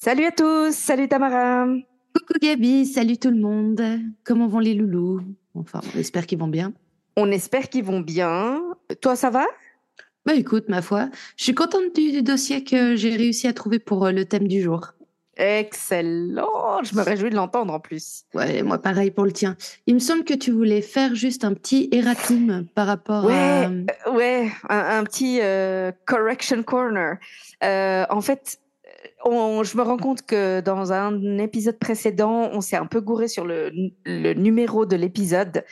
Salut à tous, salut Tamara. Coucou Gabi, salut tout le monde. Comment vont les loulous? Enfin, on espère qu'ils vont bien. On espère qu'ils vont bien. Toi, ça va? Bah écoute, ma foi, je suis contente du, dossier que j'ai réussi à trouver pour euh, le thème du jour. Excellent, je me réjouis de l'entendre en plus. Ouais, moi pareil pour le tien. Il me semble que tu voulais faire juste un petit erratum par rapport ouais, à... Euh, ouais, un, petit euh, correction corner. en fait, je me rends compte que dans un épisode précédent, on s'est un peu gouré sur le, numéro de l'épisode.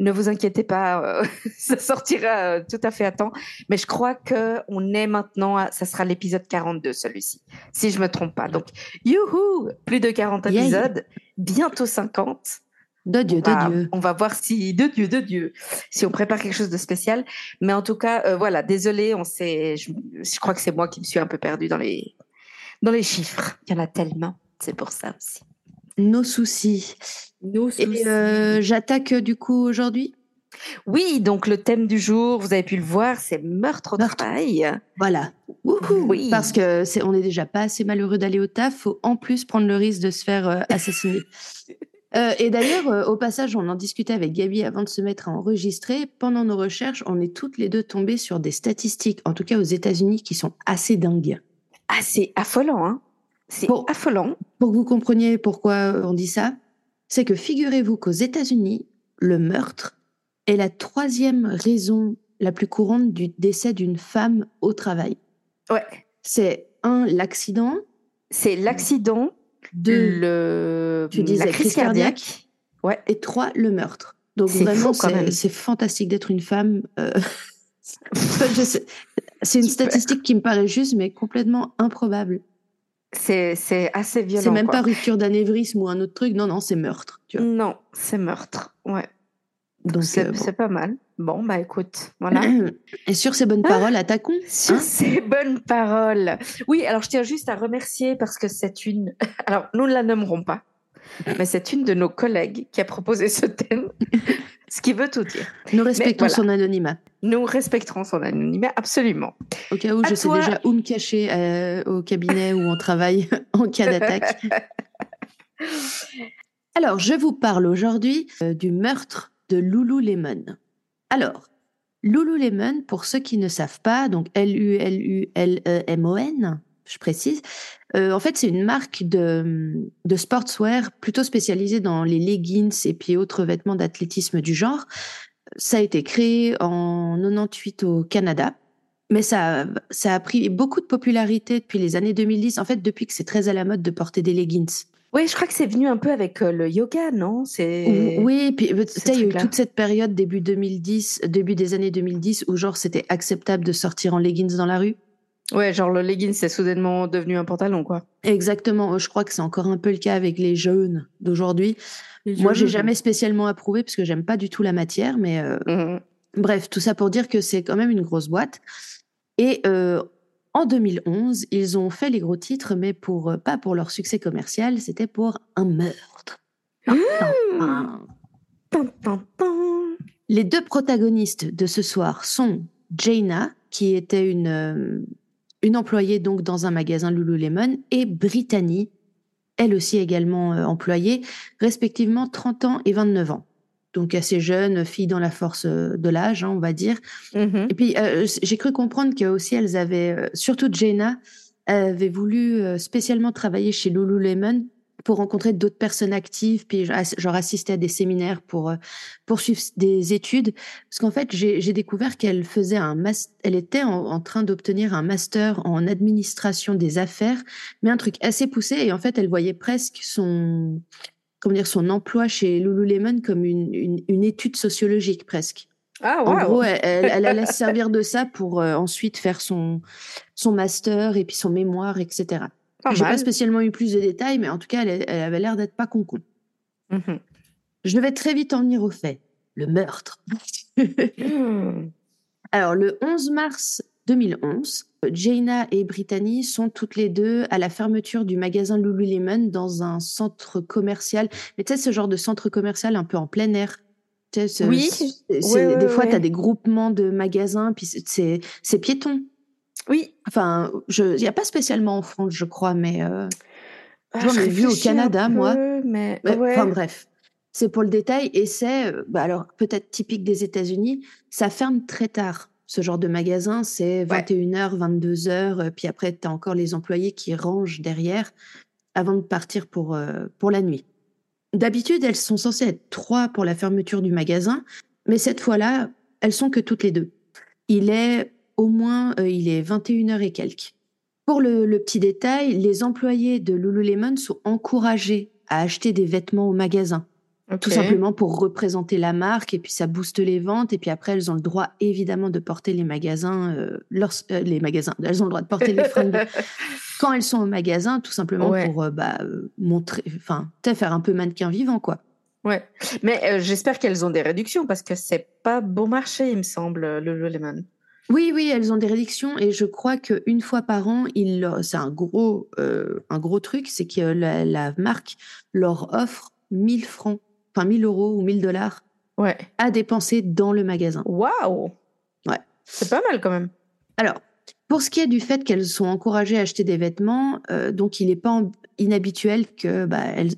Ne vous inquiétez pas, euh, ça sortira euh, tout à fait à temps. Mais je crois que on est maintenant, ça sera l'épisode 42 celui-ci, si je me trompe pas. Donc, youhou, plus de 40 épisodes, bientôt 50. De Dieu, de Dieu. On va voir si, de Dieu, de Dieu, si on prépare quelque chose de spécial. Mais en tout cas, euh, voilà, désolé, on s'est, je, je, crois que c'est moi qui me suis un peu perdue dans les, dans les chiffres. Il y en a tellement, c'est pour ça aussi. Nos soucis. Nos soucis. Et euh, j'attaque du coup aujourd'hui? Oui, donc le thème du jour, vous avez pu le voir, c'est meurtre au travail. Voilà. Oui. Parce que c'est, on n'est déjà pas assez malheureux d'aller au taf, faut en plus prendre le risque de se faire euh, assassiner. Euh, et d'ailleurs, au passage, on en discutait avec Gabi avant de se mettre à enregistrer. Pendant nos recherches, on est toutes les deux tombées sur des statistiques, en tout cas aux États-Unis, qui sont assez dingues. Ah, c'est affolant, hein C'est affolant. Pour que vous compreniez pourquoi on dit ça, c'est que figurez-vous qu'aux États-Unis, le meurtre est la troisième raison la plus courante du décès d'une femme au travail. Ouais. C'est un, l'accident. C'est l'accident. Deux, le, tu disais, la crise cardiaque. Ouais. Et trois, le meurtre. Donc vraiment, c'est fantastique d'être une femme. Euh... C'est une statistique qui me paraît juste, mais complètement improbable. C'est assez violent. C'est même pas rupture d'anévrisme ou un autre truc. Non, non, c'est meurtre. Tu vois. Non, c'est meurtre. Ouais. Donc c'est euh, pas mal. Bon, bah écoute, voilà. Et sur ces bonnes paroles, attaquons. Sur hein ces bonnes paroles. Oui, alors je tiens juste à remercier parce que c'est une. Alors, nous ne la nommerons pas, mais c'est une de nos collègues qui a proposé ce thème. Ce qui veut tout dire. Nous respectons son anonymat. Nous respecterons son anonymat, absolument. Au cas où, je sais déjà où me cacher euh, au cabinet ou en travail en cas d'attaque. Alors, je vous parle aujourd'hui euh, du meurtre de Lululemon. Alors, Lululemon, pour ceux qui ne savent pas, donc L-U-L-U-L-E-M-O-N, je précise. Euh, en fait, c'est une marque de, de sportswear plutôt spécialisée dans les leggings et puis autres vêtements d'athlétisme du genre. Ça a été créé en 98 au Canada, mais ça, ça a pris beaucoup de popularité depuis les années 2010. En fait, depuis que c'est très à la mode de porter des leggings. Oui, je crois que c'est venu un peu avec euh, le yoga, non? C'est oui, puis tu il y a eu toute cette période début 2010, début des années 2010 où genre c'était acceptable de sortir en leggings dans la rue. Ouais, genre le legging, c'est soudainement devenu un pantalon, quoi. Exactement. Je crois que c'est encore un peu le cas avec les jeunes d'aujourd'hui. Moi, j'ai jamais spécialement approuvé parce que j'aime pas du tout la matière, mais euh, mmh bref, tout ça pour dire que c'est quand même une grosse boîte. Et euh, en 2011, ils ont fait les gros titres, mais pour euh, pas pour leur succès commercial, c'était pour un meurtre. Mmh. Les deux protagonistes de ce soir sont Jaina, qui était une une employée donc dans un magasin Lululemon, et Brittany, elle aussi également euh, employée, respectivement 30 ans et 29 ans. Donc assez jeune, fille dans la force euh, de l'âge, hein, on va dire. Mm-hmm. Et puis euh, j'ai cru comprendre que aussi elles avaient, surtout Jenna, avait voulu spécialement travailler chez Lululemon pour rencontrer d'autres personnes actives, puis genre assister à des séminaires pour euh, poursuivre des études. Parce qu'en fait, j'ai découvert qu'elle faisait un elle était en, train d'obtenir un master en administration des affaires, mais un truc assez poussé. Et en fait, elle voyait presque son comment dire son emploi chez Lululemon comme une, une, étude sociologique presque. Ah, En gros, elle, elle, allait se servir de ça pour euh, ensuite faire son son master et puis son mémoire, etc. J'ai pas spécialement eu plus de détails, mais en tout cas, elle, elle avait l'air d'être pas con con. Mhm. Je vais très vite en venir au fait. Le meurtre. Hmm. Alors, le 11 mars 2011, Jaina et Brittany sont toutes les deux à la fermeture du magasin Lululemon dans un centre commercial. Mais tu sais, ce genre de centre commercial un peu en plein air. Tu sais, ce- Oui. Ouais, ouais, des fois, ouais. tu as des groupements de magasins, puis c'est piéton. Oui. Enfin, il n'y a pas spécialement en France, je crois, mais euh, Ah, J'en je ai vu au Canada, moi. peu, Mais Ouais, ouais. Enfin bref, c'est pour le détail et c'est, euh, bah alors peut-être typique des États-Unis, ça ferme très tard. Ce genre de magasin, c'est 21h, 22h, euh, puis après, tu as encore les employés qui rangent derrière avant de partir pour, euh, pour la nuit. D'habitude, elles sont censées être trois pour la fermeture du magasin, mais cette fois-là, elles sont que toutes les deux. Il est au moins, euh, il est 21h et quelques. Pour le, le petit détail, les employés de Lululemon sont encouragés à acheter des vêtements au magasin, tout simplement pour représenter la marque et puis ça booste les ventes et puis après elles ont le droit évidemment de porter les magasins, euh, leurs- euh, les magasins, elles ont le droit de porter les fringues quand elles sont au magasin, tout simplement Ouais. pour bah, montrer, enfin, faire un peu mannequin vivant quoi. Ouais. Mais j'espère qu'elles ont des réductions parce que c'est pas bon marché, il me semble, le Lululemon. Oui, oui, elles ont des réductions et je crois qu'une fois par an, ils c'est un gros, euh, un gros truc, c'est que la, la marque leur offre 1000 francs, enfin 1000 euros ou 1000 dollars Ouais. à dépenser dans le magasin. Waouh. Ouais. C'est pas mal quand même. Alors, pour ce qui est du fait qu'elles sont encouragées à acheter des vêtements, euh, donc il n'est pas inhabituel que bah, elles,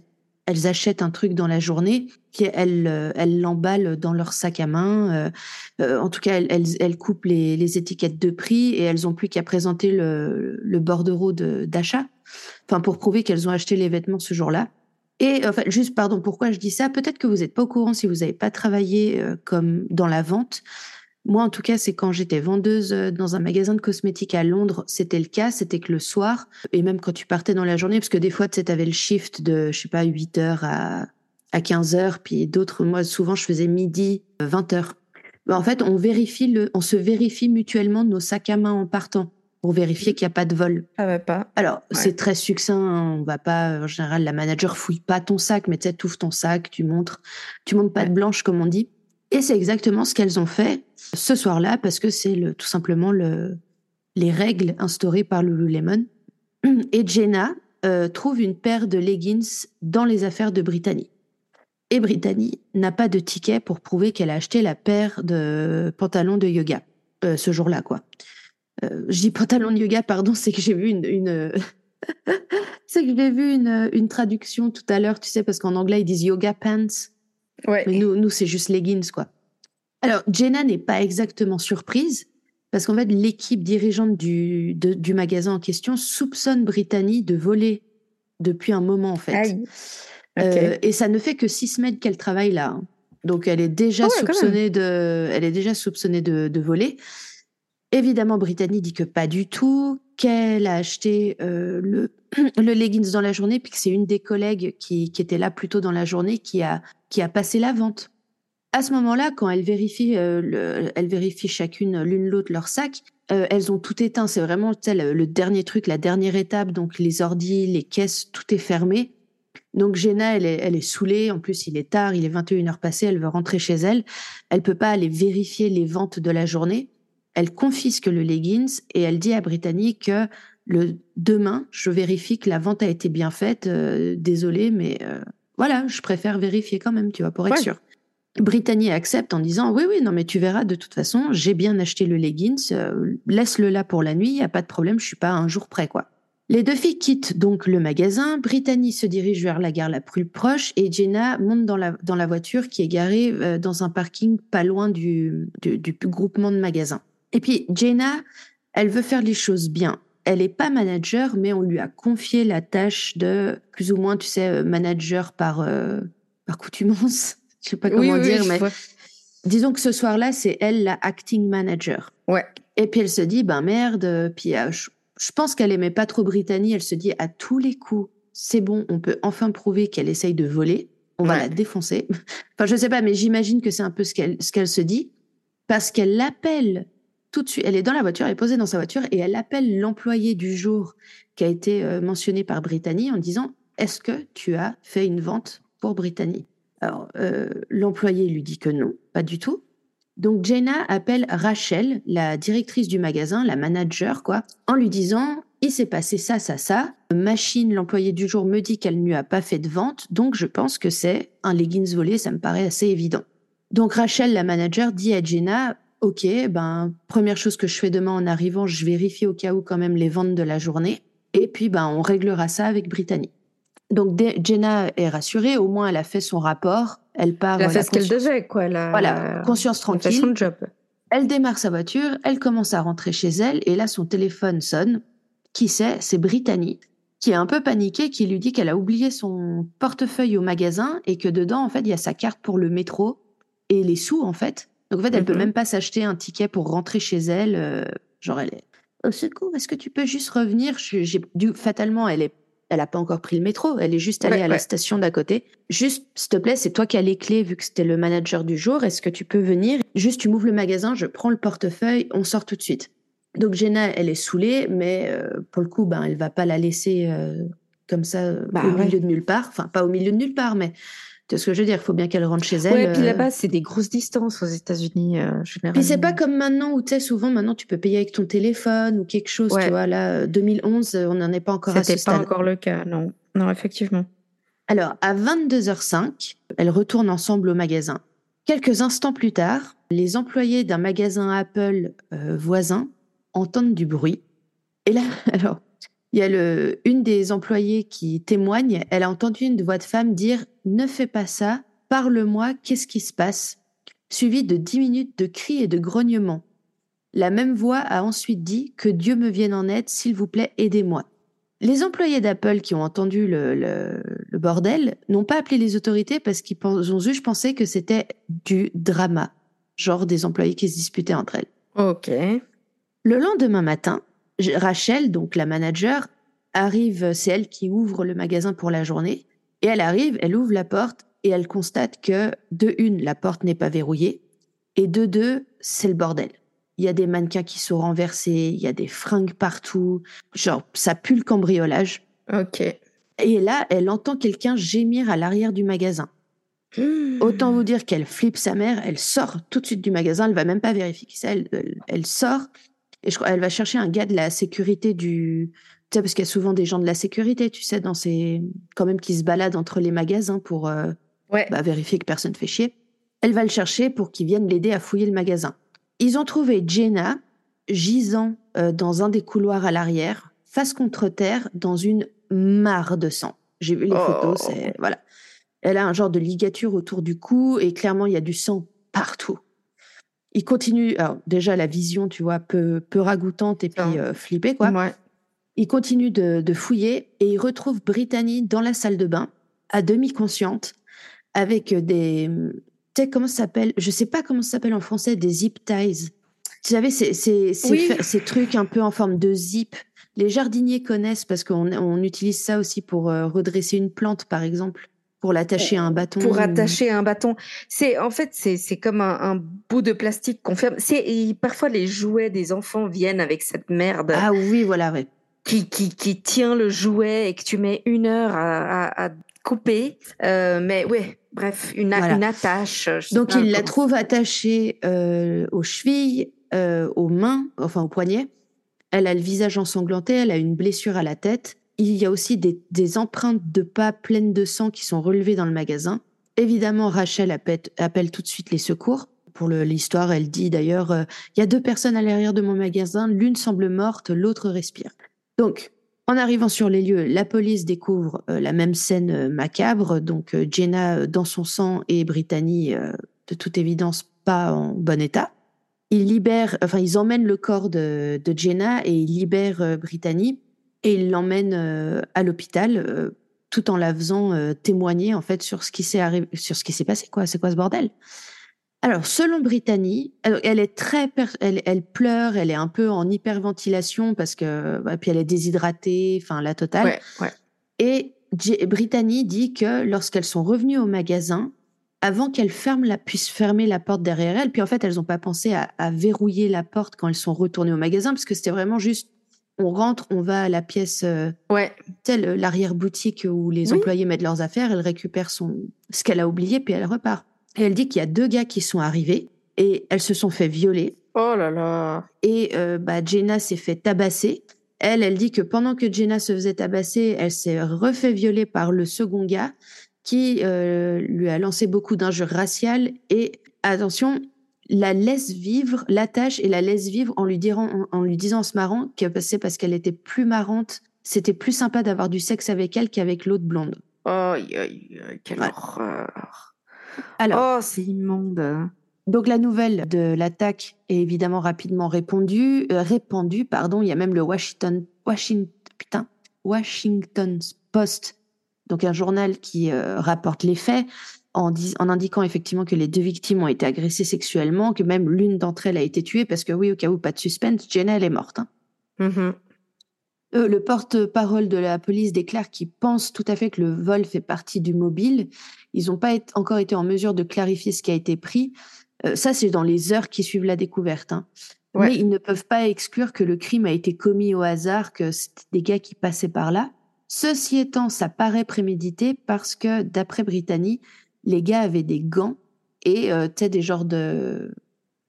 elles achètent un truc dans la journée, euh, elles l'emballent dans leur sac à main. euh, euh, en tout cas, elles, elles, coupent les, étiquettes de prix et elles ont plus qu'à présenter le, bordereau de- d'achat, enfin pour prouver qu'elles ont acheté les vêtements ce jour-là. Et enfin, juste, pardon, pourquoi je dis ça? Peut-être que vous n'êtes pas au courant si vous n'avez pas travaillé comme dans la vente. Moi, en tout cas, c'est quand j'étais vendeuse euh, dans un magasin de cosmétiques à Londres, c'était le cas. C'était que le soir, et même quand tu partais dans la journée, parce que des fois, tu sais, avais le shift de, je sais pas, 8 heures à, à 15 heures, puis d'autres, moi, souvent, je faisais midi, 20 heures. Ben, en fait, on vérifie le, on se vérifie mutuellement nos sacs à main en partant pour vérifier qu'il n'y a pas de vol. Ça va pas. Alors, Ouais. c'est très succinct. hein, On va pas, en général, la manager fouille pas ton sac, mais tu sais, ouvres ton sac, tu montres, tu montres pas de blanche, comme on dit. Et c'est exactement ce qu'elles ont fait ce soir-là, parce que c'est tout simplement le, les règles instaurées par Lululemon. Et Jenna euh, trouve une paire de leggings dans les affaires de Brittany. Et Brittany n'a pas de ticket pour prouver qu'elle a acheté la paire de pantalons de yoga euh, ce jour-là, quoi. Euh, je dis pantalon de yoga, pardon, c'est que j'ai vu une, c'est que j'ai vu une traduction tout à l'heure, tu sais, parce qu'en anglais ils disent yoga pants, Ouais. mais nous, nous c'est juste leggings, quoi. Alors, Jenna n'est pas exactement surprise, parce qu'en fait, l'équipe dirigeante du, de- du magasin en question soupçonne Brittany de voler depuis un moment, en fait. Euh, et ça ne fait que six semaines qu'elle travaille là. hein. Donc elle est déjà Ah ouais, soupçonnée de, elle est déjà soupçonnée de, de voler. Évidemment, Brittany dit que pas du tout, qu'elle a acheté euh, le, le leggings dans la journée, puis que c'est une des collègues qui, qui était là plus tôt dans la journée qui a, qui a passé la vente. À ce moment-là, quand elles vérifient, euh, le, elles vérifient chacune l'une l'autre leur sac, euh, elles ont tout éteint. C'est vraiment le, le dernier truc, la dernière étape. Donc les ordis, les caisses, tout est fermé. Donc Jenna, elle est, saoulée. En plus, il est tard, il est 21 heures passées. Elle veut rentrer chez elle. Elle peut pas aller vérifier les ventes de la journée. Elle confisque le leggings et elle dit à Brittany que le demain, je vérifie que la vente a été bien faite. Euh, désolée, mais euh, voilà, je préfère vérifier quand même, tu vois, pour être Ouais. sûr. Brittany accepte en disant oui oui non mais tu verras de toute façon j'ai bien acheté le leggings euh, laisse-le là pour la nuit y a pas de problème je suis pas un jour près quoi les deux filles quittent donc le magasin Brittany se dirige vers la gare la plus proche et Jenna monte dans la dans la voiture qui est garée euh, dans un parking pas loin du, du du groupement de magasins et puis Jenna elle veut faire les choses bien elle est pas manager mais on lui a confié la tâche de plus ou moins tu sais euh, manager par euh, par coutumance je sais pas comment oui, dire mais vois. disons que ce soir-là, c'est elle la acting manager. Ouais. Et puis elle se dit, ben merde, puis euh, je, je pense qu'elle aimait pas trop Brittany, elle se dit, à tous les coups, c'est bon, on peut enfin prouver qu'elle essaye de voler, on va la défoncer. enfin, je sais pas, mais j'imagine que c'est un peu ce qu'elle ce qu'elle se dit, parce qu'elle appelle tout de suite, elle est dans la voiture, elle est posée dans sa voiture et elle appelle l'employé du jour qui a été euh, mentionné par Brittany en disant Est-ce que tu as fait une vente pour Brittany? Alors, euh, l'employé lui dit que non, pas du tout. Donc, Jenna appelle Rachel, la directrice du magasin, la manager, quoi, en lui disant Il s'est passé ça, ça, ça. Machine, l'employé du jour, me dit qu'elle ne a pas fait de vente, donc je pense que c'est un leggings volé, ça me paraît assez évident. Donc, Rachel, la manager, dit à Jenna Ok, ben, première chose que je fais demain en arrivant, je vérifie au cas où quand même les ventes de la journée. Et puis, ben, on réglera ça avec Brittany. Donc, Jenna est rassurée, au moins elle a fait son rapport. Elle part. Elle a fait ce qu'elle devait, quoi. La... Voilà, conscience tranquille. Elle fait son job. Elle démarre sa voiture, elle commence à rentrer chez elle, et là, son téléphone sonne. Qui c'est? C'est Brittany, qui est un peu paniquée, qui lui dit qu'elle a oublié son portefeuille au magasin et que dedans, en fait, il y a sa carte pour le métro et les sous, en fait. Donc, en fait, elle peut mhm. même pas s'acheter un ticket pour rentrer chez elle. Euh, genre, elle est au secours, est-ce que tu peux juste revenir? J'ai fatalement, elle est, elle a pas encore pris le métro, elle est juste allée à la station d'à côté. Juste, s'il te plaît, c'est toi qui as les clés vu que c'était le manager du jour. Est-ce que tu peux venir? Juste, tu m'ouvres le magasin, je prends le portefeuille, on sort tout de suite. Donc Jenna, elle est saoulée, mais euh, pour le coup, ben, elle va pas la laisser euh, comme ça bah au milieu de nulle part. Enfin, pas au milieu de nulle part, mais c'est ce que je veux dire, il faut bien qu'elle rentre chez elle. Ouais, puis euh. là-bas, c'est des grosses distances aux États-Unis, euh. Puis c'est pas comme maintenant où tu sais, souvent, maintenant, tu peux payer avec ton téléphone ou quelque chose, tu vois. Là, 2011, euh, on n'en est pas encore à ce C'était pas encore le cas, non. Non, effectivement. Alors, à 22h05, elles retournent ensemble au magasin. Quelques instants plus tard, les employés d'un magasin Apple voisin entendent du bruit. Et là, alors, il y a le, une des employées qui témoigne, elle a entendu une voix de femme dire Ne fais pas ça, parle-moi, qu'est-ce qui se passe? suivi de dix minutes de cris et de grognements. La même voix a ensuite dit Que Dieu me vienne en aide, s'il vous plaît, aidez-moi. Les employés d'Apple qui ont entendu le, le, bordel n'ont pas appelé les autorités parce qu'ils ont juste pensé que c'était du drama, genre des employés qui se disputaient entre elles. Ok. Le lendemain matin, Rachel, donc la manager, arrive, c'est elle qui ouvre le magasin pour la journée, et elle arrive, elle ouvre la porte et elle constate que, de une, la porte n'est pas verrouillée, et de deux, c'est le bordel. Il y a des mannequins qui sont renversés, il y a des fringues partout, genre ça pue le cambriolage. Ok. Et là, elle entend quelqu'un gémir à l'arrière du magasin. Hmm. Autant vous dire qu'elle flippe sa mère, elle sort tout de suite du magasin, elle va même pas vérifier qui c'est, elle, sort, et je crois elle va chercher un gars de la sécurité du. Tu sais, parce qu'il y a souvent des gens de la sécurité, tu sais, dans ces. quand même qui se baladent entre les magasins pour euh, bah, vérifier que personne ne fait chier. Elle va le chercher pour qu'il vienne l'aider à fouiller le magasin. Ils ont trouvé Jenna gisant euh, dans un des couloirs à l'arrière, face contre terre, dans une mare de sang. J'ai vu les photos, oh. c'est. Voilà. Elle a un genre de ligature autour du cou et clairement, il y a du sang partout il continue. Alors déjà la vision, tu vois, peu peu ragoûtante et puis euh, flippée quoi. Il continue de, fouiller et il retrouve Brittany dans la salle de bain, à demi consciente, avec des, tu sais comment ça s'appelle? Je sais pas comment ça s'appelle en français, des zip ties. Tu savais, c'est ces trucs un peu en forme de zip. Les jardiniers connaissent parce qu'on on utilise ça aussi pour euh, redresser une plante, par exemple pour l'attacher à un bâton. Pour attacher un bâton. C'est en fait c'est c'est comme un, bout de plastique qu'on ferme. C'est parfois les jouets des enfants viennent avec cette merde. Ah oui voilà ouais. Qui qui qui tient le jouet et que tu mets une heure à, à, couper. Euh, mais ouais bref une une attache. Donc il la trouve attachée euh, aux chevilles, euh, aux mains, enfin aux poignets. Elle a le visage ensanglanté, elle a une blessure à la tête il y a aussi des, empreintes de pas pleines de sang qui sont relevées dans le magasin. Évidemment, Rachel appelle, tout de suite les secours. Pour l'histoire, elle dit d'ailleurs, euh, il y a deux personnes à l'arrière de mon magasin, l'une semble morte, l'autre respire. Donc, en arrivant sur les lieux, la police découvre euh, la même scène euh, macabre, donc Jenna dans son sang et Brittany, de toute évidence, pas en bon état. Ils libèrent, enfin, ils emmènent le corps de, de Jenna et ils libèrent Brittany et il l'emmène euh, à l'hôpital euh, tout en la faisant euh, témoigner en fait sur ce qui s'est arrivé, sur ce qui s'est passé quoi, c'est quoi ce bordel? Alors selon Brittany, elle est très, elle, elle, pleure, elle est un peu en hyperventilation parce que puis elle est déshydratée, enfin la totale. Ouais, Et Brittany dit que lorsqu'elles sont revenues au magasin, avant qu'elle ferme la, puisse fermer la porte derrière elle. Puis en fait, elles n'ont pas pensé à, à, verrouiller la porte quand elles sont retournées au magasin, parce que c'était vraiment juste, on rentre, on va à la pièce, euh, ouais. telle l'arrière-boutique où les Oui. employés mettent leurs affaires, elle récupère son, ce qu'elle a oublié, puis elle repart. Et elle dit qu'il y a deux gars qui sont arrivés et elles se sont fait violer. Oh là là. Et euh, bah, Jenna s'est fait tabasser. Elle, elle dit que pendant que Jenna se faisait tabasser, elle s'est refait violer par le second gars qui euh, lui a lancé beaucoup d'injures raciales et attention, la laisse vivre, l'attache et la laisse vivre en lui, dirant, en, en lui disant en se marrant que c'est parce qu'elle était plus marrante, c'était plus sympa d'avoir du sexe avec elle qu'avec l'autre blonde. Aïe, aïe, aïe, quelle Ouais. horreur. Alors, Oh, c'est immonde. Donc la nouvelle de l'attaque est évidemment rapidement répandue, euh, répandue, pardon. Il y a même le Washington, Washington, putain, Washington Post, donc un journal qui euh, rapporte les faits en, dis- en indiquant effectivement que les deux victimes ont été agressées sexuellement, que même l'une d'entre elles a été tuée parce que oui, au cas où pas de suspense, Jenna elle est morte. hein. Mhm. Euh, le porte-parole de la police déclare qu'il pense tout à fait que le vol fait partie du mobile. Ils n'ont pas encore été en mesure de clarifier ce qui a été pris. Euh, ça, c'est dans les heures qui suivent la découverte. hein. Ouais. Mais ils ne peuvent pas exclure que le crime a été commis au hasard, que c'était des gars qui passaient par là. Ceci étant, ça paraît prémédité parce que, d'après Brittany, les gars avaient des gants et euh, tu sais, des genres de,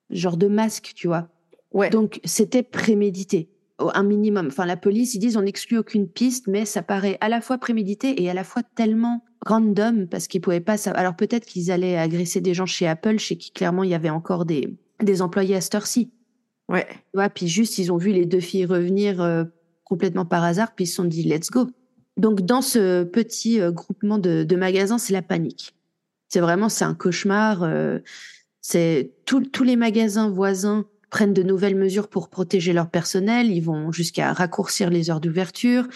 genre de masques, tu vois. Ouais. Donc, c'était prémédité, un minimum. Enfin, la police, ils disent on n'exclut aucune piste, mais ça paraît à la fois prémédité et à la fois tellement random parce qu'ils pouvaient pas savoir. Alors, peut-être qu'ils allaient agresser des gens chez Apple, chez qui clairement il y avait encore des, des employés à cette heure-ci. ouais. Tu vois, puis juste, ils ont vu les deux filles revenir euh, complètement par hasard, puis ils se sont dit let's go. Donc, dans ce petit euh, groupement de, de magasins, c'est la panique. C'est vraiment, c'est un cauchemar. euh, c'est tous les magasins voisins prennent de nouvelles mesures pour protéger leur personnel. Ils vont jusqu'à raccourcir les heures d'ouverture.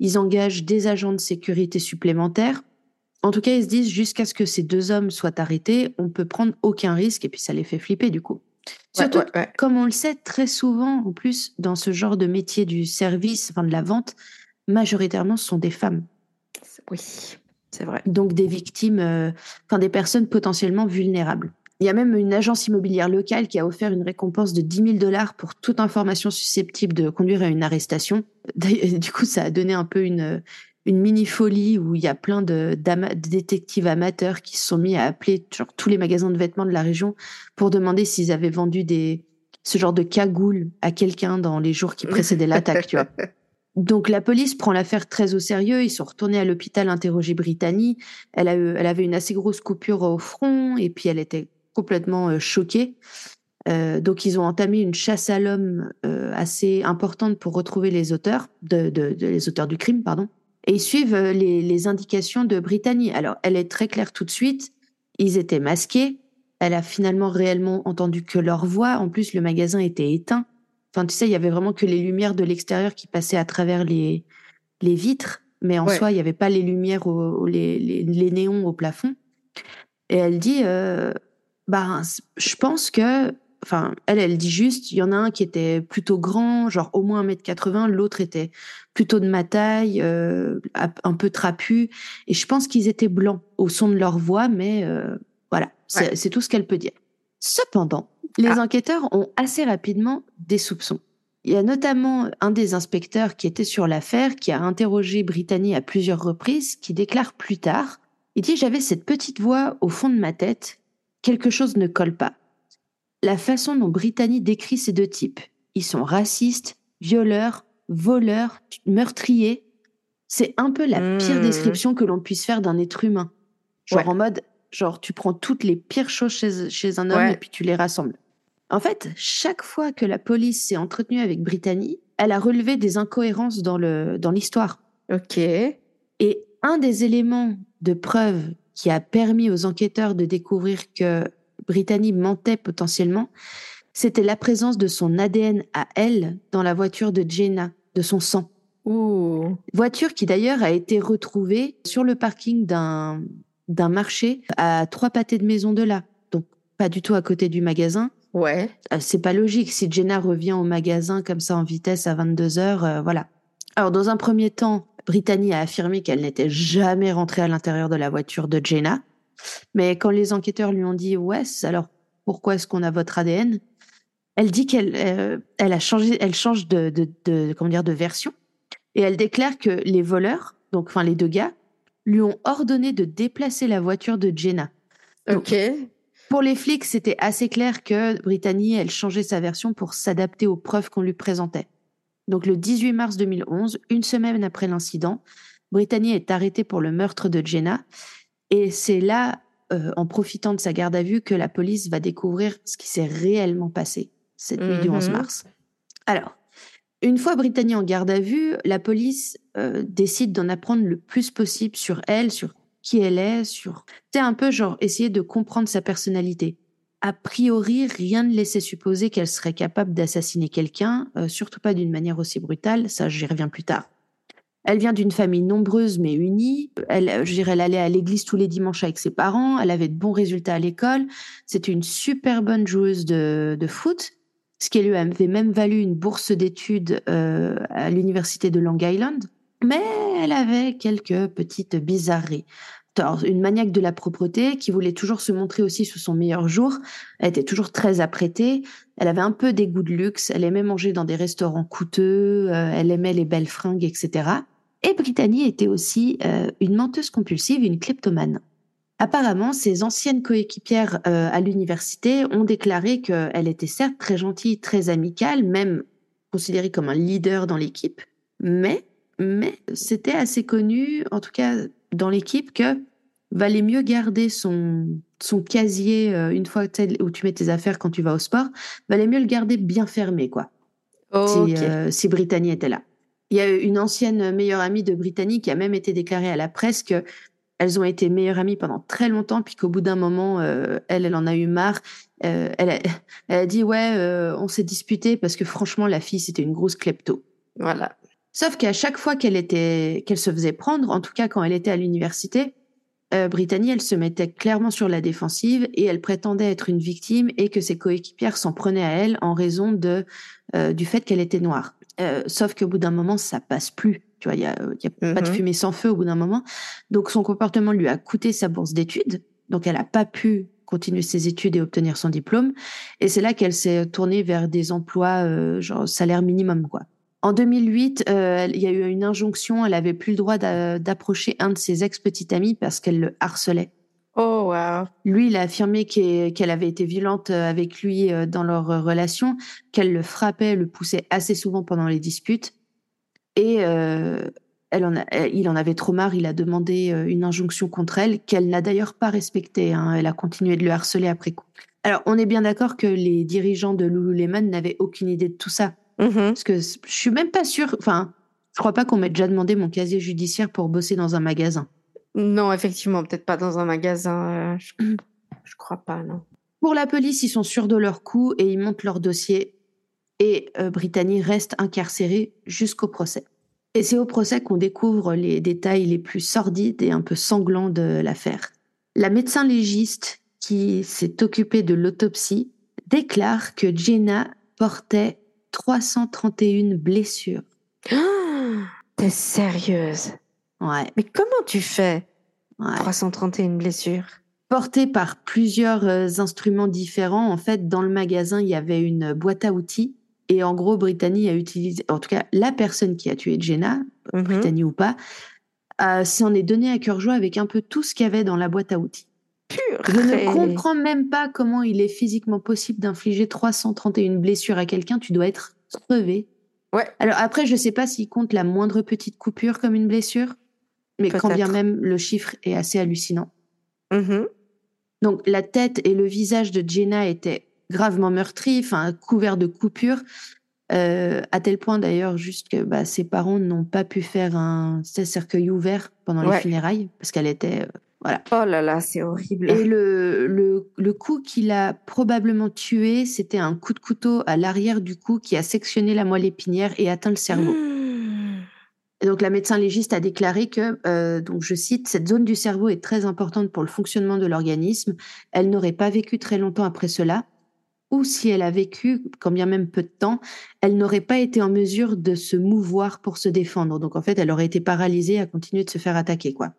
Ils engagent des agents de sécurité supplémentaires. En tout cas, ils se disent jusqu'à ce que ces deux hommes soient arrêtés, on peut prendre aucun risque et puis ça les fait flipper du coup. Ouais, Surtout, ouais, ouais. comme on le sait très souvent, en plus, dans ce genre de métier du service, enfin de la vente, majoritairement, ce sont des femmes. Oui, c'est vrai. Donc des victimes, euh, enfin des personnes potentiellement vulnérables. Il y a même une agence immobilière locale qui a offert une récompense de 10 000 dollars pour toute information susceptible de conduire à une arrestation. Du coup, ça a donné un peu une, une mini folie où il y a plein de, détectives amateurs qui se sont mis à appeler genre, tous les magasins de vêtements de la région pour demander s'ils avaient vendu des, ce genre de cagoule à quelqu'un dans les jours qui précédaient l'attaque, tu vois. Donc la police prend l'affaire très au sérieux. Ils sont retournés à l'hôpital interroger Brittany. Elle, a elle avait une assez grosse coupure au front et puis elle était complètement euh, choquée. Euh, donc ils ont entamé une chasse à l'homme euh, assez importante pour retrouver les auteurs de, de- de- les auteurs du crime, pardon. Et ils suivent euh, les, les indications de Brittany. Alors elle est très claire tout de suite. Ils étaient masqués. Elle a finalement réellement entendu que leur voix. En plus, le magasin était éteint. Enfin, tu sais, il y avait vraiment que les lumières de l'extérieur qui passaient à travers les, les vitres, mais en Ouais. soi, il n'y avait pas les lumières, au, au- les, les, les néons au plafond. Et elle dit, euh, bah, je pense que, enfin, elle, elle dit juste, il y en a un qui était plutôt grand, genre au moins 1m80, l'autre était plutôt de ma taille, euh, un peu trapu, et je pense qu'ils étaient blancs au son de leur voix, mais euh, voilà, c'est Ouais. c'est tout ce qu'elle peut dire. Cependant, les Ah. enquêteurs ont assez rapidement des soupçons. Il y a notamment un des inspecteurs qui était sur l'affaire, qui a interrogé Brittany à plusieurs reprises, qui déclare plus tard, il dit j'avais cette petite voix au fond de ma tête, quelque chose ne colle pas. La façon dont Brittany décrit ces deux types, ils sont racistes, violeurs, voleurs, meurtriers, c'est un peu la pire Mmh. description que l'on puisse faire d'un être humain. Genre Ouais. en mode, genre tu prends toutes les pires choses chez, chez un homme Ouais. et puis tu les rassembles. En fait, chaque fois que la police s'est entretenue avec Brittany, elle a relevé des incohérences dans le dans l'histoire. Ok. Et un des éléments de preuve qui a permis aux enquêteurs de découvrir que Brittany mentait potentiellement, c'était la présence de son ADN à elle dans la voiture de Jenna, de son sang. Ouh. Voiture qui d'ailleurs a été retrouvée sur le parking d'un d'un marché à trois pâtés de maison de là. Donc pas du tout à côté du magasin. Ouais. Euh, c'est pas logique si Jenna revient au magasin comme ça en vitesse à 22 heures, euh, voilà. Alors dans un premier temps, Brittany a affirmé qu'elle n'était jamais rentrée à l'intérieur de la voiture de Jenna. Mais quand les enquêteurs lui ont dit ouais, alors pourquoi est-ce qu'on a votre ADN Elle dit qu'elle euh, elle a changé, elle change de, de, de, comment dire de version et elle déclare que les voleurs, donc enfin les deux gars, lui ont ordonné de déplacer la voiture de Jenna. Ok. Pour les flics, c'était assez clair que Brittany, elle changeait sa version pour s'adapter aux preuves qu'on lui présentait. Donc le 18 mars 2011, une semaine après l'incident, Brittany est arrêtée pour le meurtre de Jenna. Et c'est là, euh, en profitant de sa garde à vue, que la police va découvrir ce qui s'est réellement passé cette nuit du 11 Mhm. mars. Alors, une fois Brittany en garde à vue, la police euh, décide d'en apprendre le plus possible sur elle, sur qui elle est, sur... C'est un peu genre essayer de comprendre sa personnalité. A priori, rien ne laissait supposer qu'elle serait capable d'assassiner quelqu'un, euh, surtout pas d'une manière aussi brutale, ça j'y reviens plus tard. Elle vient d'une famille nombreuse mais unie. Elle, euh, elle allait à l'église tous les dimanches avec ses parents. Elle avait de bons résultats à l'école. C'était une super bonne joueuse de foot, ce qui lui avait même valu une bourse d'études euh, à l'université de Long Island. Mais elle avait quelques petites bizarreries. Alors, une maniaque de la propreté qui voulait toujours se montrer aussi sous son meilleur jour. Elle était toujours très apprêtée. Elle avait un peu des goûts de luxe. Elle aimait manger dans des restaurants coûteux. euh, elle aimait les belles fringues, etc. Et Brittany était aussi euh, une menteuse compulsive, une kleptomane. Apparemment, ses anciennes coéquipières euh, à l'université ont déclaré qu'elle était certes très gentille, très amicale, même considérée comme un leader dans l'équipe, mais, mais c'était assez connu, en tout cas dans l'équipe, que valait mieux garder son, son casier euh, une fois où tu mets tes affaires quand tu vas au sport, valait mieux le garder bien fermé, quoi si, euh, si Brittany était là. Il y a une ancienne meilleure amie de Brittany qui a même été déclarée à la presse que elles ont été meilleures amies pendant très longtemps, puis qu'au bout d'un moment, euh, elle, elle en a eu marre. Euh, elle, a, elle a dit ouais, euh, on s'est disputé parce que franchement, la fille c'était une grosse klepto. Voilà. Sauf qu'à chaque fois qu'elle était, qu'elle se faisait prendre, en tout cas quand elle était à l'université, euh, Brittany, elle se mettait clairement sur la défensive et elle prétendait être une victime et que ses coéquipières s'en prenaient à elle en raison de euh, du fait qu'elle était noire. Euh, sauf qu'au bout d'un moment, ça passe plus. Tu vois, il y a, il y a pas de Mhm. fumée sans feu au bout d'un moment. Donc son comportement lui a coûté sa bourse d'études. Donc elle a pas pu continuer ses études et obtenir son diplôme. Et c'est là qu'elle s'est tournée vers des emplois euh, genre salaire minimum quoi. En 2008, euh, il y a eu une injonction. Elle avait plus le droit d'a- d'approcher un de ses ex-petites amies parce qu'elle le harcelait. Oh, wow. Lui, il a affirmé qu'e- qu'elle avait été violente euh, avec lui euh, dans leur euh, relation, qu'elle le frappait, le poussait assez souvent pendant les disputes. Et euh, elle en a- il en avait trop marre, il a demandé euh, une injonction contre elle, qu'elle n'a d'ailleurs pas respectée. hein. Elle a continué de le harceler après coup. Alors, on est bien d'accord que les dirigeants de Lululemon n'avaient aucune idée de tout ça. Mhm. Parce que je suis même pas sûre. Enfin, je crois pas qu'on m'ait déjà demandé mon casier judiciaire pour bosser dans un magasin. Non, effectivement, peut-être pas dans un magasin. euh, je... je crois pas, non. Pour la police, ils sont sûrs de leur coup et ils montent leur dossier. Et euh, Brittany reste incarcérée jusqu'au procès. Et c'est au procès qu'on découvre les détails les plus sordides et un peu sanglants de l'affaire. La médecin légiste qui s'est occupée de l'autopsie déclare que Jenna portait 331 blessures. Ah, T'es sérieuse Ouais, Mais comment tu fais? Ouais. 331 blessures porté par plusieurs euh, instruments différents. En fait, dans le magasin, il y avait une boîte à outils. Et en gros, Brittany a utilisé, en tout cas, la personne qui a tué Jenna, Mhm. Brittany ou pas, euh, s'en est donné à cœur joie avec un peu tout ce qu'il y avait dans la boîte à outils. Je Purée. ne comprends même pas comment il est physiquement possible d'infliger 331 blessures à quelqu'un. Tu dois être crevé. Ouais. Alors après, je sais pas s'il compte la moindre petite coupure comme une blessure, mais quand bien même le chiffre est assez hallucinant. Mhm. Donc la tête et le visage de Jenna étaient gravement meurtris, enfin couverts de coupures, euh, à tel point d'ailleurs juste que bah, ses parents n'ont pas pu faire un cercueil ouvert pendant les funérailles parce qu'elle était euh, voilà. Oh là là, c'est horrible. Et le, le, le coup qui l'a probablement tué, c'était un coup de couteau à l'arrière du cou qui a sectionné la moelle épinière et atteint le cerveau. Mmh. Et donc la médecin légiste a déclaré que, euh, donc je cite, cette zone du cerveau est très importante pour le fonctionnement de l'organisme. Elle n'aurait pas vécu très longtemps après cela, ou si elle a vécu, quand bien même peu de temps, elle n'aurait pas été en mesure de se mouvoir pour se défendre. Donc en fait, elle aurait été paralysée à continuer de se faire attaquer, quoi.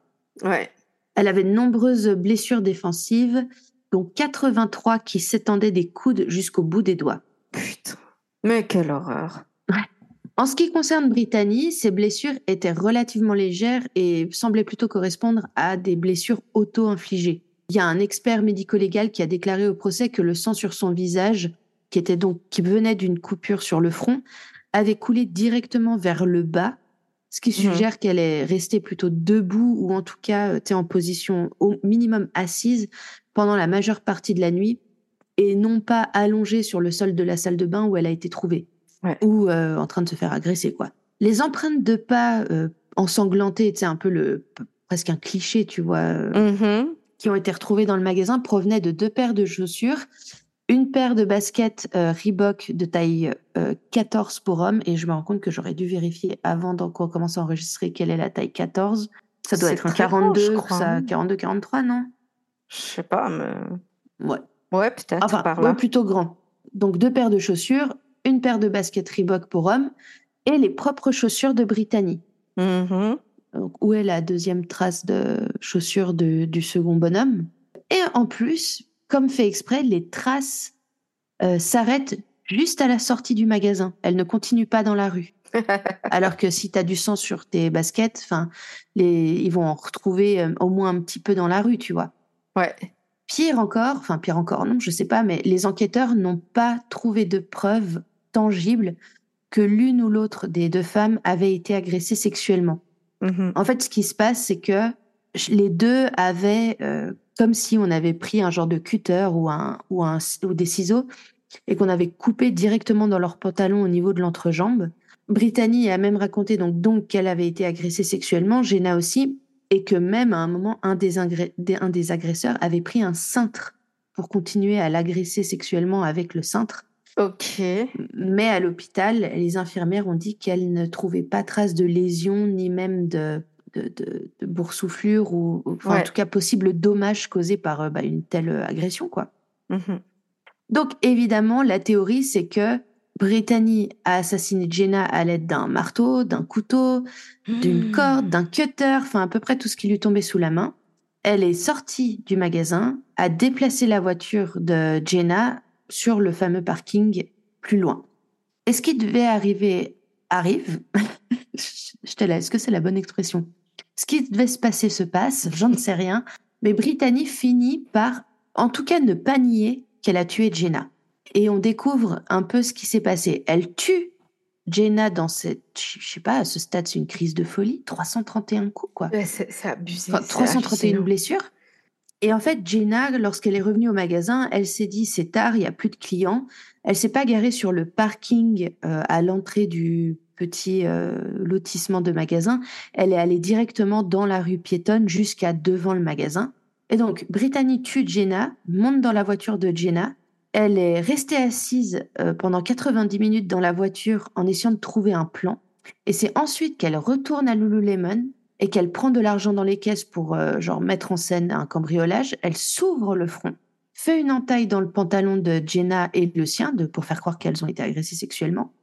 Ouais. Elle avait de nombreuses blessures défensives, dont 83 qui s'étendaient des coudes jusqu'au bout des doigts. Putain, mais quelle horreur. En ce qui concerne Brittany, ses blessures étaient relativement légères et semblaient plutôt correspondre à des blessures auto-infligées. Il y a un expert médico-légal qui a déclaré au procès que le sang sur son visage, qui était donc qui venait d'une coupure sur le front, avait coulé directement vers le bas, ce qui Mhm. suggère qu'elle est restée plutôt debout ou en tout cas était en position au minimum assise pendant la majeure partie de la nuit et non pas allongée sur le sol de la salle de bain où elle a été trouvée Ouais. ou euh, en train de se faire agresser quoi. Les empreintes de pas euh, ensanglantées, c'est un peu le presque un cliché, tu vois, euh, Mhm. Qui ont été retrouvées dans le magasin provenaient de deux paires de chaussures, une paire de baskets euh, Reebok de taille euh, 14 pour homme, et je me rends compte que j'aurais dû vérifier avant qu'on commence à enregistrer quelle est la taille 14. Ça doit être un très grand, 42, je crois, ça, hein. 42, 43, non? Je sais pas, mais. Ouais. Ouais, peut-être. Enfin, par ouais, plutôt grand. Donc deux paires de chaussures, une paire de baskets Reebok pour homme, et les propres chaussures de Brittany. Mhm. Donc, où est la deuxième trace de chaussure de- du second bonhomme? Et en plus, comme fait exprès, les traces euh, s'arrêtent juste à la sortie du magasin. Elles ne continuent pas dans la rue. Alors que si tu as du sang sur tes baskets, enfin, ils vont en retrouver euh, au moins un petit peu dans la rue, tu vois. Ouais. Pire encore, enfin pire encore, non, je sais pas, mais les enquêteurs n'ont pas trouvé de preuves tangibles que l'une ou l'autre des deux femmes avait été agressée sexuellement. Mhm. En fait, ce qui se passe, c'est que les deux avaient, euh, comme si on avait pris un genre de cutter ou, un, ou, un, ou des ciseaux et qu'on avait coupé directement dans leur pantalon au niveau de l'entrejambe. Brittany a même raconté donc, donc qu'elle avait été agressée sexuellement, Jenna aussi, et que même à un moment, un des- un des agresseurs avait pris un cintre pour continuer à l'agresser sexuellement avec le cintre. Ok. Mais à l'hôpital, les infirmières ont dit qu'elles ne trouvaient pas trace de lésions ni même de, de, de, de boursouflure ou, en tout cas possible dommage causé par euh, bah, une telle euh, agression. quoi. Mhm. Donc évidemment, la théorie, c'est que Brittany a assassiné Jenna à l'aide d'un marteau, d'un couteau, d'une Hmm. corde, d'un cutter, enfin à peu près tout ce qui lui tombait sous la main. Elle est sortie du magasin, a déplacé la voiture de Jenna sur le fameux parking plus loin. Et ce qui devait arriver arrive? Je te laisse, est-ce que c'est la bonne expression? Ce qui devait se passer se passe, j'en ne sais rien, mais Brittany finit par, en tout cas, ne pas nier qu'elle a tué Jenna. Et on découvre un peu ce qui s'est passé. Elle tue Jenna dans cette, je sais pas, à ce stade, c'est une crise de folie? 331 coups, quoi. Ouais, c'est abusé. Enfin, c'est 331 hallucinant. blessures. Et en fait, Jenna, lorsqu'elle est revenue au magasin, elle s'est dit c'est tard, il y a plus de clients. Elle s'est pas garée sur le parking euh, à l'entrée du petit euh, lotissement de magasin. Elle est allée directement dans la rue piétonne jusqu'à devant le magasin. Et donc, Brittany tue Jenna, monte dans la voiture de Jenna. Elle est restée assise euh, pendant 90 minutes dans la voiture en essayant de trouver un plan. Et c'est ensuite qu'elle retourne à Lululemon et qu'elle prend de l'argent dans les caisses pour euh, genre mettre en scène un cambriolage, elle s'ouvre le front, fait une entaille dans le pantalon de Jenna et le sien de, pour faire croire qu'elles ont été agressées sexuellement.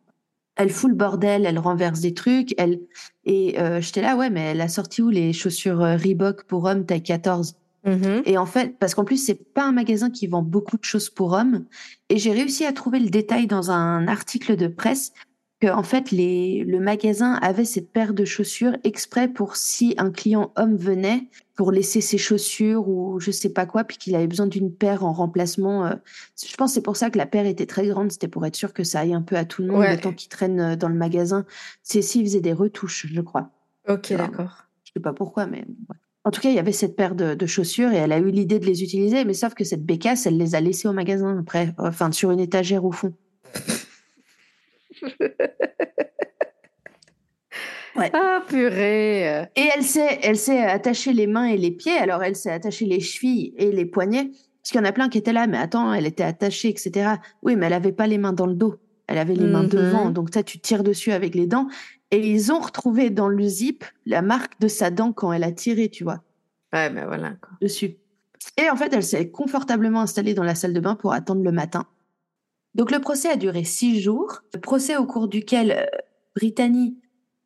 Elle fout le bordel, elle renverse des trucs, elle et euh, j'étais là ouais mais elle a sorti où les chaussures euh, Reebok pour hommes taille 14 Mhm. et en fait, parce qu'en plus, c'est pas un magasin qui vend beaucoup de choses pour hommes. Et j'ai réussi à trouver le détail dans un article de presse en fait, les, le magasin avait cette paire de chaussures exprès pour si un client homme venait pour laisser ses chaussures ou je sais pas quoi, puis qu'il avait besoin d'une paire en remplacement. euh, je pense c'est pour ça que la paire était très grande. C'était pour être sûr que ça aille un peu à tout le monde Ouais. le temps qu'il traîne euh, dans le magasin. C'est s'il faisait des retouches, je crois. Ok, Alors, d'accord. Je sais pas pourquoi, mais ouais. En tout cas, il y avait cette paire de, de chaussures et elle a eu l'idée de les utiliser, mais sauf que cette bécasse, elle les a laissées au magasin après, enfin sur une étagère au fond. Ah, purée. Et elle s'est, elle s'est attachée les mains et les pieds. Alors elle s'est attachée les chevilles et les poignets, parce qu'il y en a plein qui étaient là. Mais attends, elle était attachée, etc. Oui, mais elle avait pas les mains dans le dos. Elle avait les mains Mhm. devant. Donc ça, tu tires dessus avec les dents. Et ils ont retrouvé dans le zip la marque de sa dent quand elle a tiré, tu vois. Ouais, mais voilà. Quoi. dessus. Et en fait, elle s'est confortablement installée dans la salle de bain pour attendre le matin. Donc le procès a duré six jours, le procès au cours duquel euh, Brittany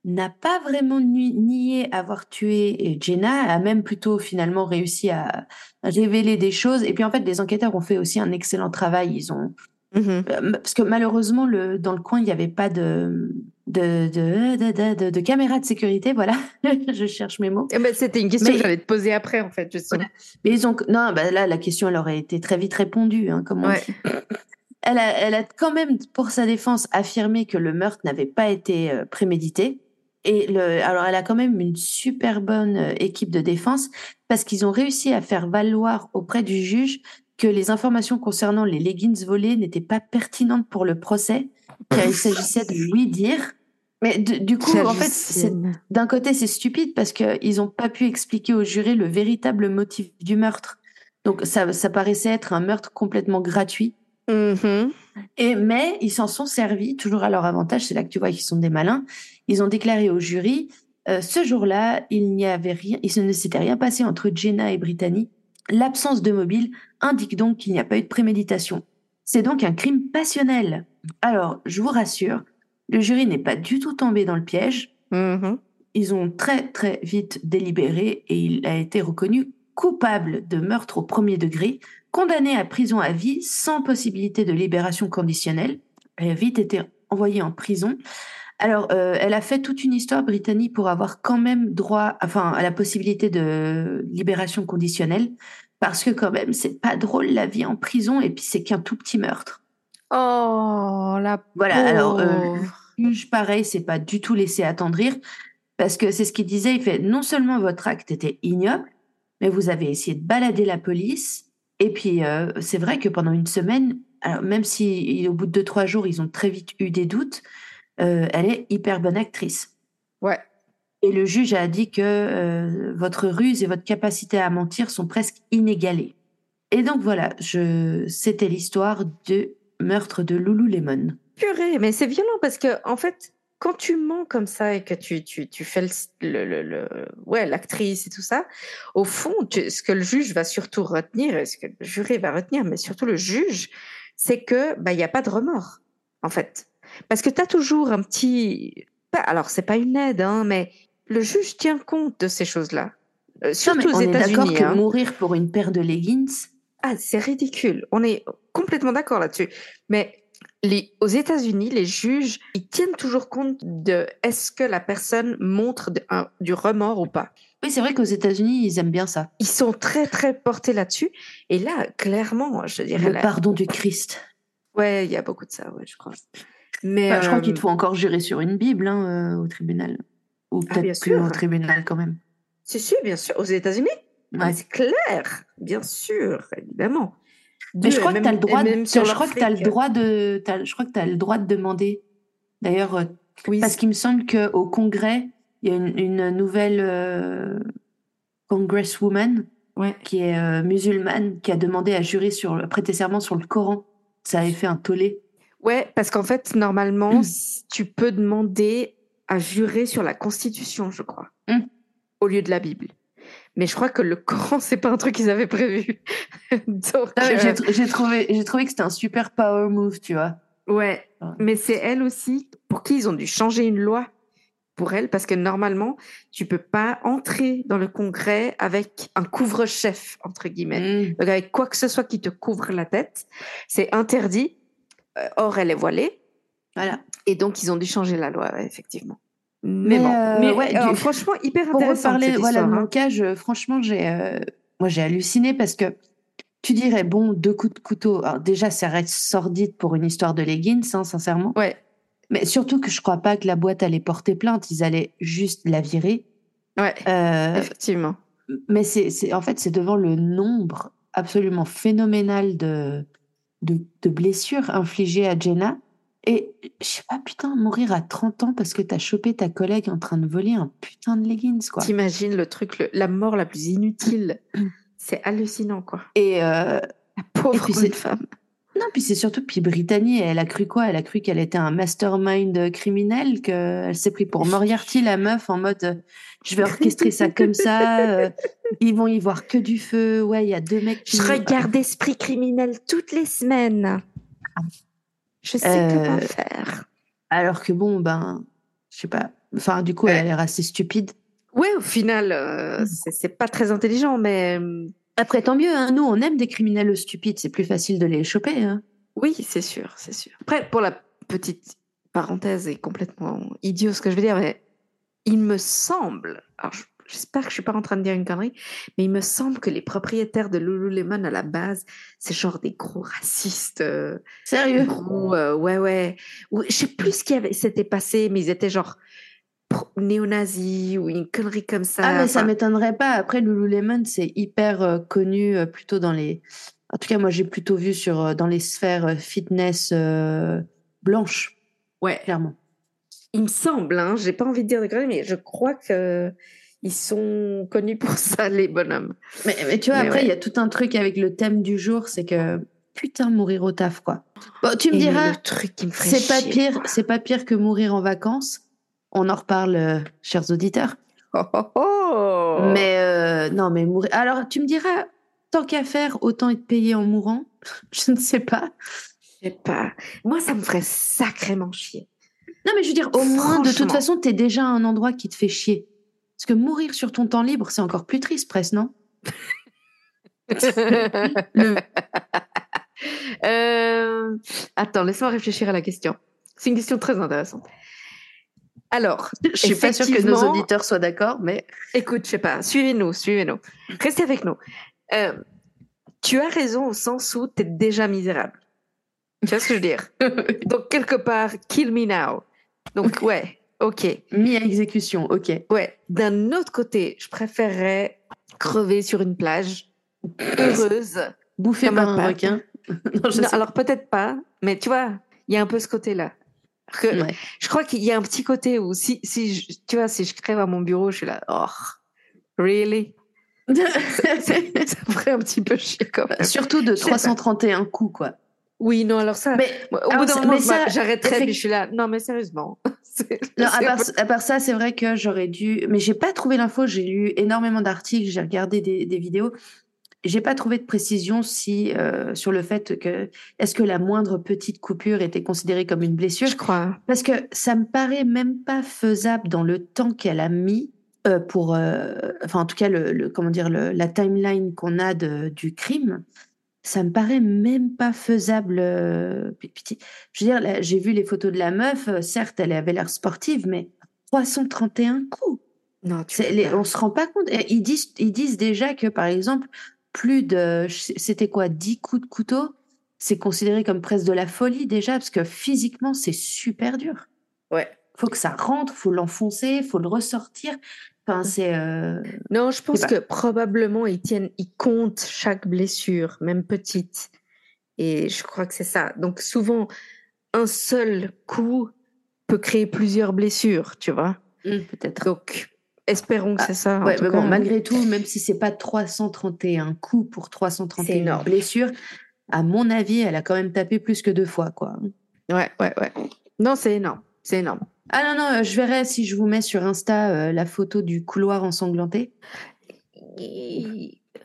n'a pas vraiment nié avoir tué Jenna, a même plutôt finalement réussi à révéler des choses. Et puis en fait, les enquêteurs ont fait aussi un excellent travail. Ils ont mmh euh, parce que malheureusement, le, dans le coin, il n'y avait pas de de, de, de, de, caméra de sécurité. Voilà, je cherche mes mots. Eh ben, C'était une question que j'allais te poser après, en fait. Mais ils ont non, bah là, la question, elle aurait été très vite répondue. Hein, elle, a, elle a quand même, pour sa défense, affirmé que le meurtre n'avait pas été euh, prémédité. Et le, alors, elle a quand même une super bonne euh, équipe de défense parce qu'ils ont réussi à faire valoir auprès du juge que les informations concernant les leggings volés n'étaient pas pertinentes pour le procès, car il s'agissait de lui dire. Mais du coup, en fait, d'un côté, c'est stupide parce qu'ils n'ont pas pu expliquer au jury le véritable motif du meurtre. Donc, ça, ça paraissait être un meurtre complètement gratuit. Mm-hmm. Et, mais ils s'en sont servis, toujours à leur avantage, c'est là que tu vois qu'ils sont des malins. Ils ont déclaré au jury, euh, ce jour-là, il n'y avait rien, il ne s'était rien passé entre Jenna et Brittany. L'absence de mobile indique donc qu'il n'y a pas eu de préméditation. C'est donc un crime passionnel. Alors, je vous rassure, le jury n'est pas du tout tombé dans le piège. Mm-hmm. Ils ont très très vite délibéré et il a été reconnu coupable de meurtre au premier degré, condamné à prison à vie sans possibilité de libération conditionnelle. Elle a vite été envoyée en prison. Alors, euh, elle a fait toute une histoire, Brittany, pour avoir quand même droit, enfin, à la possibilité de libération conditionnelle, parce que quand même, c'est pas drôle la vie en prison, et puis c'est qu'un tout petit meurtre. Oh, la Voilà, alors, euh, juge, pareil, c'est pas du tout laissé attendrir, parce que c'est ce qu'il disait, il fait, non seulement votre acte était ignoble, mais vous avez essayé de balader la police, et puis, euh, c'est vrai que pendant une semaine, alors même si au bout de deux, trois jours, ils ont très vite eu des doutes, euh, elle est hyper bonne actrice. Ouais. Et le juge a dit que euh, votre ruse et votre capacité à mentir sont presque inégalées. Et donc voilà, je... c'était l'histoire de meurtre de Lululemon. Purée, mais c'est violent parce que en fait, quand tu mens comme ça et que tu, tu, tu fais le, le, le, ouais l'actrice et tout ça, au fond, ce que le juge va surtout retenir, ce que le jury va retenir, mais surtout le juge, c'est que bah il y a pas de remords en fait, parce que tu as toujours un petit, alors c'est pas une aide, hein, mais le juge tient compte de ces choses-là. Euh, surtout aux États-Unis. D'accord que hein. mourir pour une paire de leggings. Ah, c'est ridicule. On est complètement d'accord là-dessus. Mais les, aux États-Unis, les juges, ils tiennent toujours compte de est-ce que la personne montre du remords ou pas. Oui, c'est vrai qu'aux États-Unis, ils aiment bien ça. Ils sont très, très portés là-dessus. Et là, clairement, je dirais. Le pardon du Christ. Ouais, il y a beaucoup de ça, ouais, je crois. Mais je crois qu'il te euh, faut encore jurer sur une Bible hein, euh, au tribunal. Ou ah, peut-être plus au tribunal quand même. C'est sûr, bien sûr. Aux États-Unis C'est clair, bien sûr, évidemment. Mais je crois que tu as le droit. De, je crois que as le droit de. je crois que as le droit de demander. D'ailleurs, euh, oui. parce qu'il me semble qu'au Congrès, il y a une, nouvelle euh, congresswoman ouais. qui est euh, musulmane qui a demandé à jurer sur prêter serment sur le Coran. Ça avait fait un tollé. Ouais, parce qu'en fait, normalement, tu peux demander à jurer sur la Constitution, je crois, mmh. au lieu de la Bible. Mais je crois que le Coran, c'est pas un truc qu'ils avaient prévu. Euh, j'ai trouvé, j'ai trouvé que c'était un super power move, tu vois. Ouais, mais c'est elle aussi pour qui ils ont dû changer une loi pour elle parce que normalement, tu peux pas entrer dans le Congrès avec un couvre-chef entre guillemets, mmh. Donc avec quoi que ce soit qui te couvre la tête, c'est interdit. Euh, or, elle est voilée. Voilà. Et donc, ils ont dû changer la loi, effectivement. Mais, bon, euh, mais ouais, euh, franchement, hyper intéressant. Pour reparler, voilà, de mon hein. cas, franchement, j'ai, euh, moi, j'ai halluciné parce que tu dirais, bon, deux coups de couteau. Alors, déjà, ça reste sordide pour une histoire de leggings, hein, sincèrement. Ouais. Mais surtout que je crois pas que la boîte allait porter plainte. Ils allaient juste la virer. Ouais. effectivement. Mais c'est, c'est, en fait, c'est devant le nombre absolument phénoménal de, de, de blessures infligées à Jenna et je sais pas, putain, mourir à 30 ans parce que t'as chopé ta collègue en train de voler un putain de leggings, quoi. T'imagines le truc, la mort la plus inutile. c'est hallucinant, quoi. Et euh, la pauvre femme. Non, puis c'est surtout, puis Brittany, elle a cru quoi? Elle a cru qu'elle était un mastermind criminel, qu'elle s'est pris pour Moriarty, la meuf, en mode je vais orchestrer ça comme ça, euh, ils vont y voir que du feu, ouais, il y a deux mecs qui... Je regarde Esprit criminel toutes les semaines. Je sais comment euh, faire. Alors que bon, ben, je sais pas. Enfin, du coup, elle a l'air assez stupide. Ouais, au final, euh, c'est pas très intelligent, mais. Après, tant mieux, hein. nous, on aime des criminels stupides, c'est plus facile de les choper. Hein. Oui, c'est sûr, c'est sûr. Après, pour la petite parenthèse, et complètement idiot ce que je veux dire, mais il me semble, alors j'espère que je suis pas en train de dire une connerie, mais il me semble que les propriétaires de Lululemon à la base, c'est genre des gros racistes. Euh, Sérieux? gros, euh, Ouais, ouais. Ou, je sais plus ce qui avait, s'était passé, mais ils étaient genre néo-nazis ou une connerie comme ça. Ah, mais ça m'étonnerait pas. Après, Lululemon, c'est hyper euh, connu plutôt dans les. En tout cas, moi, j'ai plutôt vu sur dans les sphères fitness blanches. Ouais. Clairement. Il me semble, hein, j'ai pas envie de dire de conneries, mais je crois que ils sont connus pour ça, les bonhommes. Mais, mais tu vois, après, il y a tout un truc avec le thème du jour, c'est que putain, mourir au taf, quoi. Bon, tu me diras, c'est pas pire, c'est pas pire que mourir en vacances. On en reparle, euh, chers auditeurs. Oh, oh, oh. Mais euh, non, mais mourir. Alors, tu me diras, tant qu'à faire, autant être payé en mourant. Je ne sais pas. Je sais pas. Moi, ça me ferait sacrément chier. Non, mais je veux dire, au moins, de toute façon, tu es déjà à un endroit qui te fait chier. Parce que mourir sur ton temps libre, c'est encore plus triste, presque, non? Euh, Attends, laisse-moi réfléchir à la question. C'est une question très intéressante. Alors, je suis pas sûre que nos auditeurs soient d'accord, mais écoute, je sais pas, suivez-nous, suivez-nous, restez avec nous. Euh, tu as raison au sens où tu es déjà misérable. Tu vois ce que je veux dire? Donc quelque part, kill me now. Donc ouais, Ok. Mis à exécution, ok. Ouais. D'un autre côté, je préférerais crever sur une plage, heureuse. Bouffer par un requin. non, alors peut-être pas, mais tu vois, il y a un peu ce côté-là. Je crois qu'il y a un petit côté où si, si tu vois, si je crève à mon bureau, je suis là, oh, really? ça, ça, ferait un petit peu chier quand même. Surtout de 331 coups, quoi. Oui, non, alors ça, mais, au bout d'un moment, j'arrêterais, puis je suis là, non, mais sérieusement. non, à part, à part, ça, c'est vrai que j'aurais dû, mais j'ai pas trouvé l'info, j'ai lu énormément d'articles, j'ai regardé des, des vidéos, j'ai pas trouvé de précision si, euh, sur le fait que, est-ce que la moindre petite coupure était considérée comme une blessure? Je crois. Parce que ça me paraît même pas faisable dans le temps qu'elle a mis euh, pour, euh, enfin, en tout cas, le, le comment dire, le, la timeline qu'on a de, du crime ça me paraît même pas faisable. Euh, je veux dire, j'ai vu les photos de la meuf, euh, certes, elle avait l'air sportive, mais 331 coups. Non, tu les, on se rend pas compte. Ils disent, ils disent déjà que, par exemple, plus de, c'était quoi, 10 coups de couteau, c'est considéré comme presque de la folie déjà, parce que physiquement, c'est super dur. Ouais. Faut que ça rentre, faut l'enfoncer, faut le ressortir. Euh, non, je pense que probablement ils tiennent, ils comptent chaque blessure, même petite. Et je crois que c'est ça. Donc souvent, un seul coup peut créer plusieurs blessures, tu vois. Mmh, peut-être. Donc, espérons que ah, c'est ça. Ouais, mais bon, malgré tout, même si c'est pas 331 coups pour 331 blessures, à mon avis, elle a quand même tapé plus que deux fois, quoi. Ouais, ouais, ouais. Non, c'est énorme. C'est énorme. Ah non, non, je verrai si je vous mets sur Insta euh, la photo du couloir ensanglanté.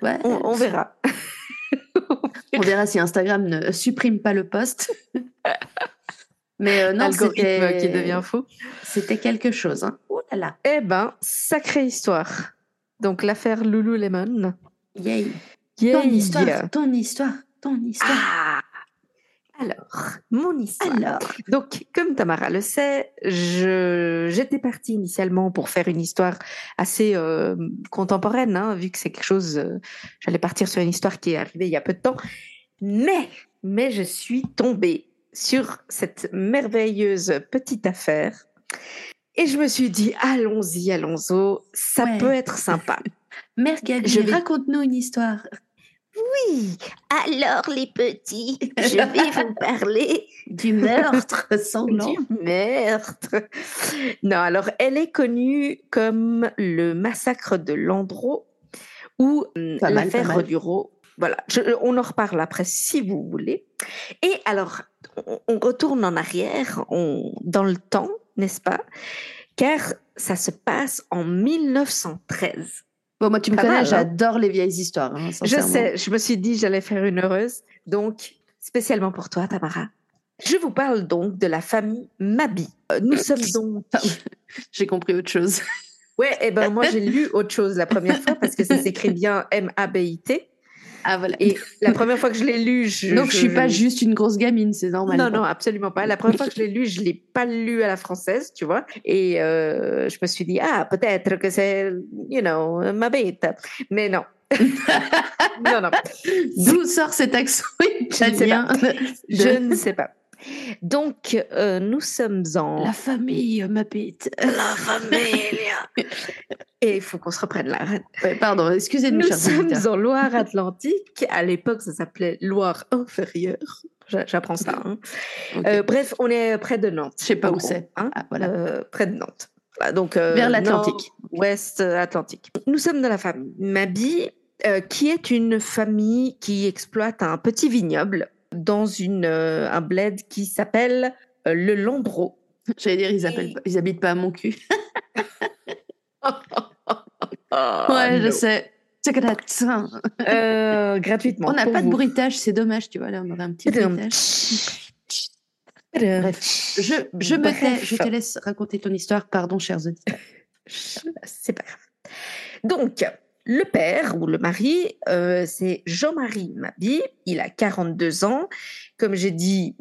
Ouais. On, verra. on verra si Instagram ne supprime pas le post. Mais euh, non, c'était qui devient faux. C'était quelque chose. Hein. Oh là là. Eh ben, sacrée histoire. Donc l'affaire Lululemon. Yay. Yay. Ton histoire, ton histoire, ton histoire. Ah alors, mon histoire. Alors. Donc, comme Tamara le sait, j'étais partie initialement pour faire une histoire assez euh, contemporaine, hein, vu que c'est quelque chose. Euh, j'allais partir sur une histoire qui est arrivée il y a peu de temps. Mais, mais je suis tombée sur cette merveilleuse petite affaire. Et je me suis dit, allons-y, allons-y, ça peut être sympa. Mère je raconte-nous une histoire. Oui, alors les petits, je vais vous parler du meurtre sanglant. Du meurtre. Non, alors elle est connue comme le massacre de Landreau ou hum, l'affaire du. Voilà, on en reparle après si vous voulez. Et alors, on, retourne en arrière, on, dans le temps, n'est-ce pas? Car ça se passe en 1913. Bon, moi, tu me connais, hein. j'adore les vieilles histoires. Hein, je sais, je me suis dit j'allais faire une heureuse. Donc, spécialement pour toi, Tamara, Je vous parle donc de la famille Mabi. Euh, Nous sommes donc. J'ai compris autre chose. Ouais, et ben moi j'ai lu autre chose la première fois parce que ça s'écrit bien M-A-B-I-T. Ah voilà. Et la première fois que je l'ai lu, je, Donc je, suis pas juste une grosse gamine, c'est normal. Non, non, absolument pas. La première fois que je l'ai lu, je l'ai pas lu à la française, tu vois. Et euh, je me suis dit, ah, peut-être que c'est, you know, ma bête. Mais non. non, non. D'où sort cet accent italien? Je ne sais pas. Donc, euh, nous sommes en... La famille, ma bête. La famille. Et il faut qu'on se reprenne là. Ouais, pardon, excusez-nous, Nous chers sommes en Loire-Atlantique. À l'époque, ça s'appelait Loire-Inférieure. J'a- J'apprends ça. hein. Euh, bref, on est près de Nantes. Je sais pas où c'est. hein. Ah, voilà. Euh, près de Nantes. Donc, euh, Vers l'Atlantique. Ouest euh, Atlantique. Nous sommes dans la famille Mabi, euh, qui est une famille qui exploite un petit vignoble dans une, euh, un bled qui s'appelle euh, le Lambro. J'allais dire, ils, appellent ils habitent pas à mon cul. Ah, ouais, je sais. Euh, gratuitement. On n'a pas de bruitage, c'est dommage, tu vois. Là, on aurait un petit bruitage. Bref, je, je me Bref. tais, je te laisse raconter ton histoire. Pardon, chers auditeurs. C'est pas grave. Donc, le père ou le mari, euh, c'est Jean-Marie Mabi. Il a 42 ans. Comme j'ai dit,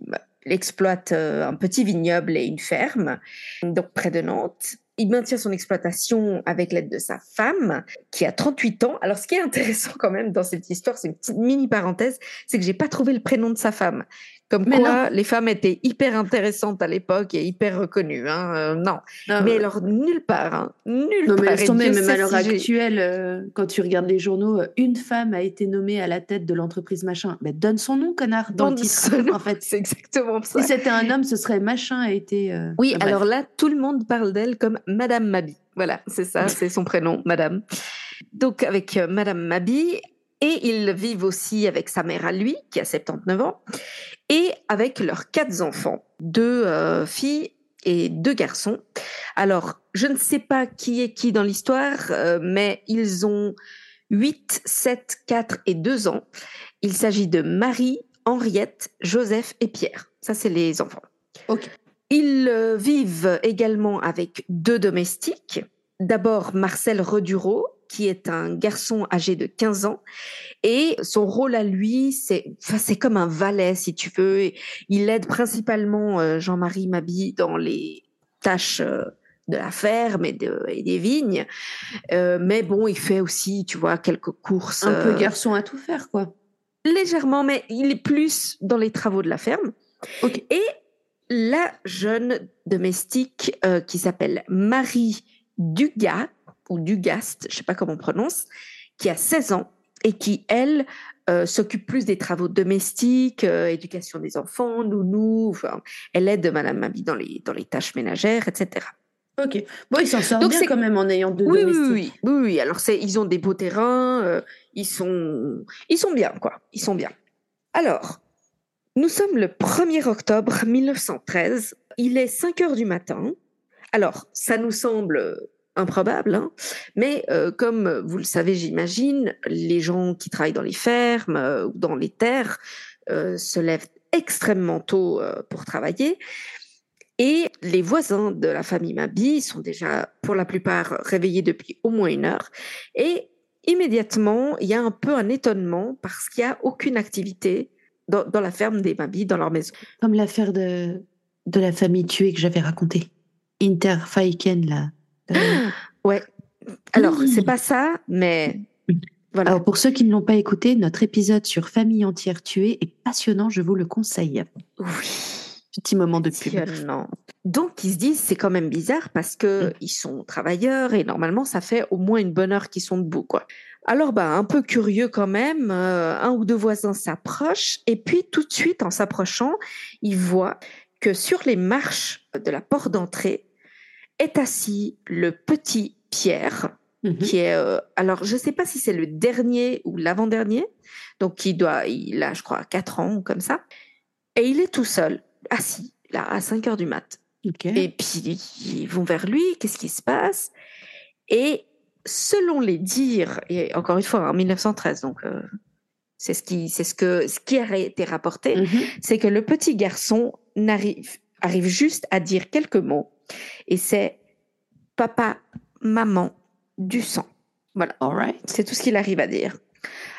il exploite euh, un petit vignoble et une ferme, donc près de Nantes. Il maintient son exploitation avec l'aide de sa femme, qui a 38 ans. Alors, ce qui est intéressant quand même dans cette histoire, c'est une petite mini parenthèse, c'est que j'ai pas trouvé le prénom de sa femme. Comme Mais quoi, les femmes étaient hyper intéressantes à l'époque et hyper reconnues. Hein. euh, non, mais alors nulle part, hein. nulle Non, mais part. Et tomber, même à l'heure actuelle, euh, quand tu regardes les journaux, euh, une femme a été nommée à la tête de l'entreprise machin. Mais donne son nom, connard, dans Donne le titre. son nom. En fait, C'est exactement ça. si c'était un homme, ce serait machin a été. euh, Oui, alors là, tout le monde parle d'elle comme Madame Mabi. Voilà, c'est ça, c'est son prénom, Madame. Donc avec euh, Madame Mabi, et ils vivent aussi avec sa mère à lui, qui a 79 ans, et avec leurs quatre enfants, deux euh, filles et deux garçons. Alors, je ne sais pas qui est qui dans l'histoire, euh, mais ils ont 8, 7, 4 et 2 ans. Il s'agit de Marie, Henriette, Joseph et Pierre. Ça, c'est les enfants. Ils euh, vivent également avec deux domestiques. D'abord Marcel Redureau, qui est un garçon âgé de 15 ans. Et son rôle à lui, c'est enfin, c'est comme un valet, si tu veux. Il aide principalement euh, Jean-Marie Mabi dans les tâches euh, de la ferme et, de- et des vignes. Euh, mais bon, il fait aussi, tu vois, quelques courses. Un peu garçon à tout faire, quoi. légèrement, mais il est plus dans les travaux de la ferme. Et la jeune domestique euh, qui s'appelle Marie Dugas, ou Dugast, je sais pas comment on prononce, qui a 16 ans et qui, elle, euh, s'occupe plus des travaux domestiques, euh, éducation des enfants, nounou, enfin, elle aide Madame Mabi dans les, dans les tâches ménagères, etc. Ok. Bon, il s'en sort Donc bien quand même en ayant deux Oui, oui, domestiques. oui, oui, oui, oui. Alors, ils ont des beaux terrains, euh, ils, sont, ils sont bien, quoi. Ils sont bien. Alors, nous sommes le 1er octobre 1913. Il est 5 heures du matin. Alors, ça nous semble improbable, hein, mais euh, comme vous le savez, j'imagine, les gens qui travaillent dans les fermes euh, ou dans les terres euh, se lèvent extrêmement tôt pour travailler. Et les voisins de la famille Mabi sont déjà, pour la plupart, réveillés depuis au moins une heure. Et immédiatement, il y a un peu un étonnement parce qu'il n'y a aucune activité dans, dans la ferme des Mabi, dans leur maison. Comme l'affaire de, de la famille tuée que j'avais racontée. Interfaiken, là. Euh, Ouais. Alors, Oui. c'est pas ça, mais voilà. Alors, pour ceux qui ne l'ont pas écouté, notre épisode sur famille entière tuée est passionnant, je vous le conseille. Oui. Petit moment de pub. Donc, ils se disent, c'est quand même bizarre parce que Mm. ils sont travailleurs et normalement, ça fait au moins une bonne heure qu'ils sont debout, quoi. Alors, bah, un peu curieux quand même, euh, un ou deux voisins s'approchent et puis tout de suite, en s'approchant, ils voient que sur les marches de la porte d'entrée est assis le petit Pierre, Mhm. qui est, euh, alors je sais pas si c'est le dernier ou l'avant-dernier, donc il doit, il a je crois 4 ans ou comme ça, et il est tout seul, assis, là, à 5 heures du mat. Et puis ils vont vers lui, qu'est-ce qui se passe? Et selon les dires, et encore une fois, en 1913, donc euh, c'est ce qui, c'est ce que, ce qui a été rapporté, Mhm. c'est que le petit garçon arrive, arrive juste à dire quelques mots. Et c'est papa, maman, du sang. Voilà. All right. C'est tout ce qu'il arrive à dire.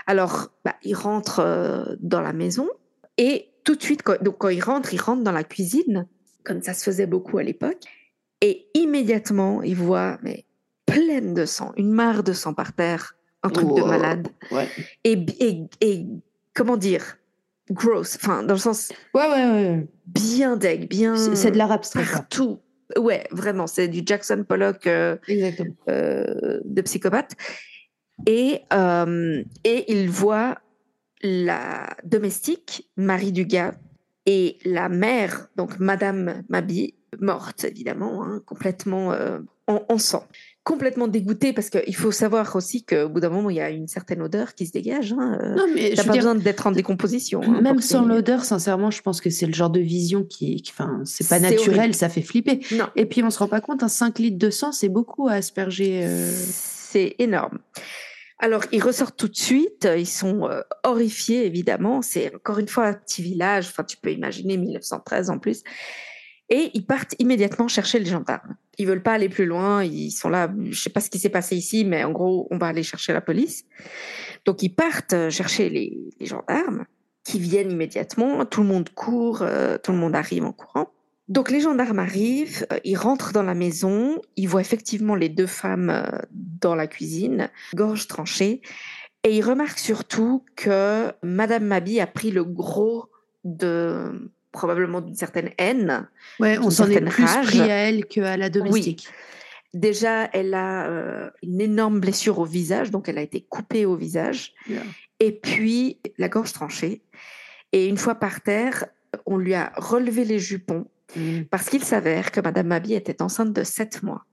Alors, bah, il rentre euh, dans la maison et tout de suite, quand, donc quand il rentre, il rentre dans la cuisine, comme ça se faisait beaucoup à l'époque, et immédiatement, il voit mais pleine de sang, une mare de sang par terre, un truc de malade. Ouais. Et, et, et comment dire, gross, enfin dans le sens Ouais, ouais, ouais. bien deg, bien C'est de l'art abstrait. partout. Ouais, vraiment, c'est du Jackson Pollock. euh, euh, de psychopathe. Et, euh, et il voit la domestique, Marie Dugas, et la mère, donc Madame Mabi, morte évidemment, hein, complètement en, en sang. Complètement dégoûtée parce qu'il faut savoir aussi qu'au bout d'un moment, il y a une certaine odeur qui se dégage. Hein, euh, Non, mais T'as pas dire, besoin d'être en décomposition. hein, même sans l'odeur, sincèrement, je pense que c'est le genre de vision qui, enfin, c'est pas C'est naturel, horrible. ça fait flipper. Non, Et puis on se rend pas compte, un 5 litres de sang, c'est beaucoup à asperger. euh, C'est énorme. Alors, ils ressortent tout de suite. Ils sont euh, horrifiés, évidemment. C'est encore une fois un petit village. Enfin, tu peux imaginer 1913 en plus. Et ils partent immédiatement chercher les gendarmes. Ils veulent pas aller plus loin. Ils sont là. Je sais pas ce qui s'est passé ici, mais en gros, on va aller chercher la police. Donc, ils partent euh, chercher les, gendarmes qui viennent immédiatement. Tout le monde court. euh, tout le monde arrive en courant. Donc les gendarmes arrivent, euh, ils rentrent dans la maison, ils voient effectivement les deux femmes dans la cuisine, gorge tranchée, et ils remarquent surtout que Madame Mabi a pris le gros de probablement d'une certaine haine. Ouais, on s'en est plus rage. pris à elle qu'à la domestique. Déjà, elle a euh, une énorme blessure au visage, donc elle a été coupée au visage, Yeah. et puis la gorge tranchée. Et une fois par terre, on lui a relevé les jupons Mm. parce qu'il s'avère que Madame Mabi était enceinte de sept mois.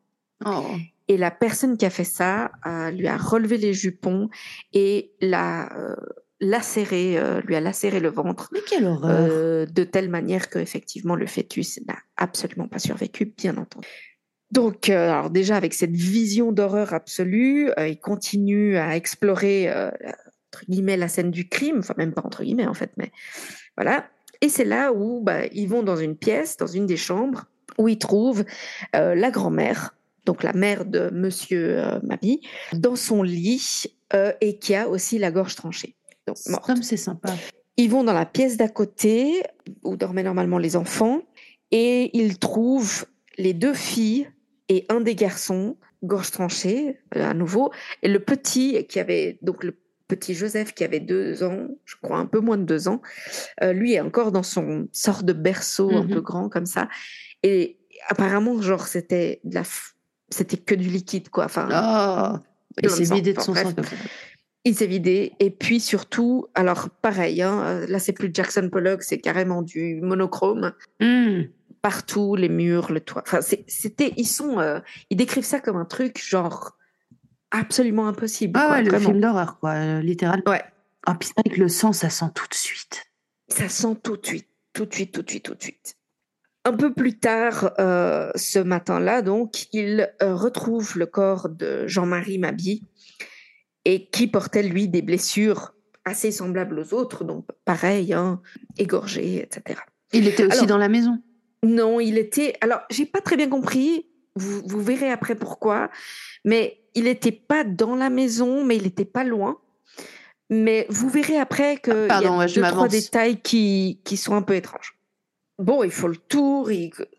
Oh. Et la personne qui a fait ça euh, lui a relevé les jupons et l'a euh, lacéré, euh, lui a lacéré le ventre Mais quelle horreur. euh, de telle manière que effectivement le fœtus n'a absolument pas survécu, bien entendu. Donc, euh, alors déjà avec cette vision d'horreur absolue, il continue à explorer entre guillemets la scène du crime, enfin même pas entre guillemets en fait, mais voilà. Et c'est là où bah, ils vont dans une pièce, dans une des chambres, où ils trouvent la grand-mère, donc la mère de Monsieur Mabi, dans son lit et qui a aussi la gorge tranchée, donc morte. Comme c'est sympa. Ils vont dans la pièce d'à côté, où dormaient normalement les enfants, et ils trouvent les deux filles et un des garçons, gorge tranchée, euh, à nouveau, et le petit qui avait, donc le petit Joseph qui avait deux ans, je crois un peu moins de deux ans, euh, lui est encore dans son sort de berceau un Mhm. peu grand comme ça, et apparemment, genre, c'était de la, f- c'était que du liquide, quoi. Enfin, Oh. Et c'est vidé de son sang. Il s'est vidé. Et puis surtout, alors pareil, hein, euh, là c'est plus Jackson Pollock, c'est carrément du monochrome. Mm. Partout, les murs, le toit. Enfin, c'était, ils sont, euh, ils décrivent ça comme un truc genre absolument impossible. Ah quoi, ouais, le vraiment. film d'horreur, quoi, euh, littéralement. Ouais. Ah, vrai que le sang, ça sent tout de suite. Ça sent tout de suite, tout de suite, tout de suite, tout de suite. Un peu plus tard, euh, ce matin-là, donc, il euh, retrouve le corps de Jean-Marie Mabi et qui portait, lui, des blessures assez semblables aux autres, donc pareil, hein, égorgé, etc. Il était aussi Alors- dans la maison. Non, il était. Alors, j'ai pas très bien compris. Vous, vous verrez après pourquoi. Mais il n'était pas dans la maison, mais il n'était pas loin. Mais vous verrez après qu'il y Pardon, a ouais, je deux, trois détails qui, qui sont un peu étranges. Bon, il faut le tour.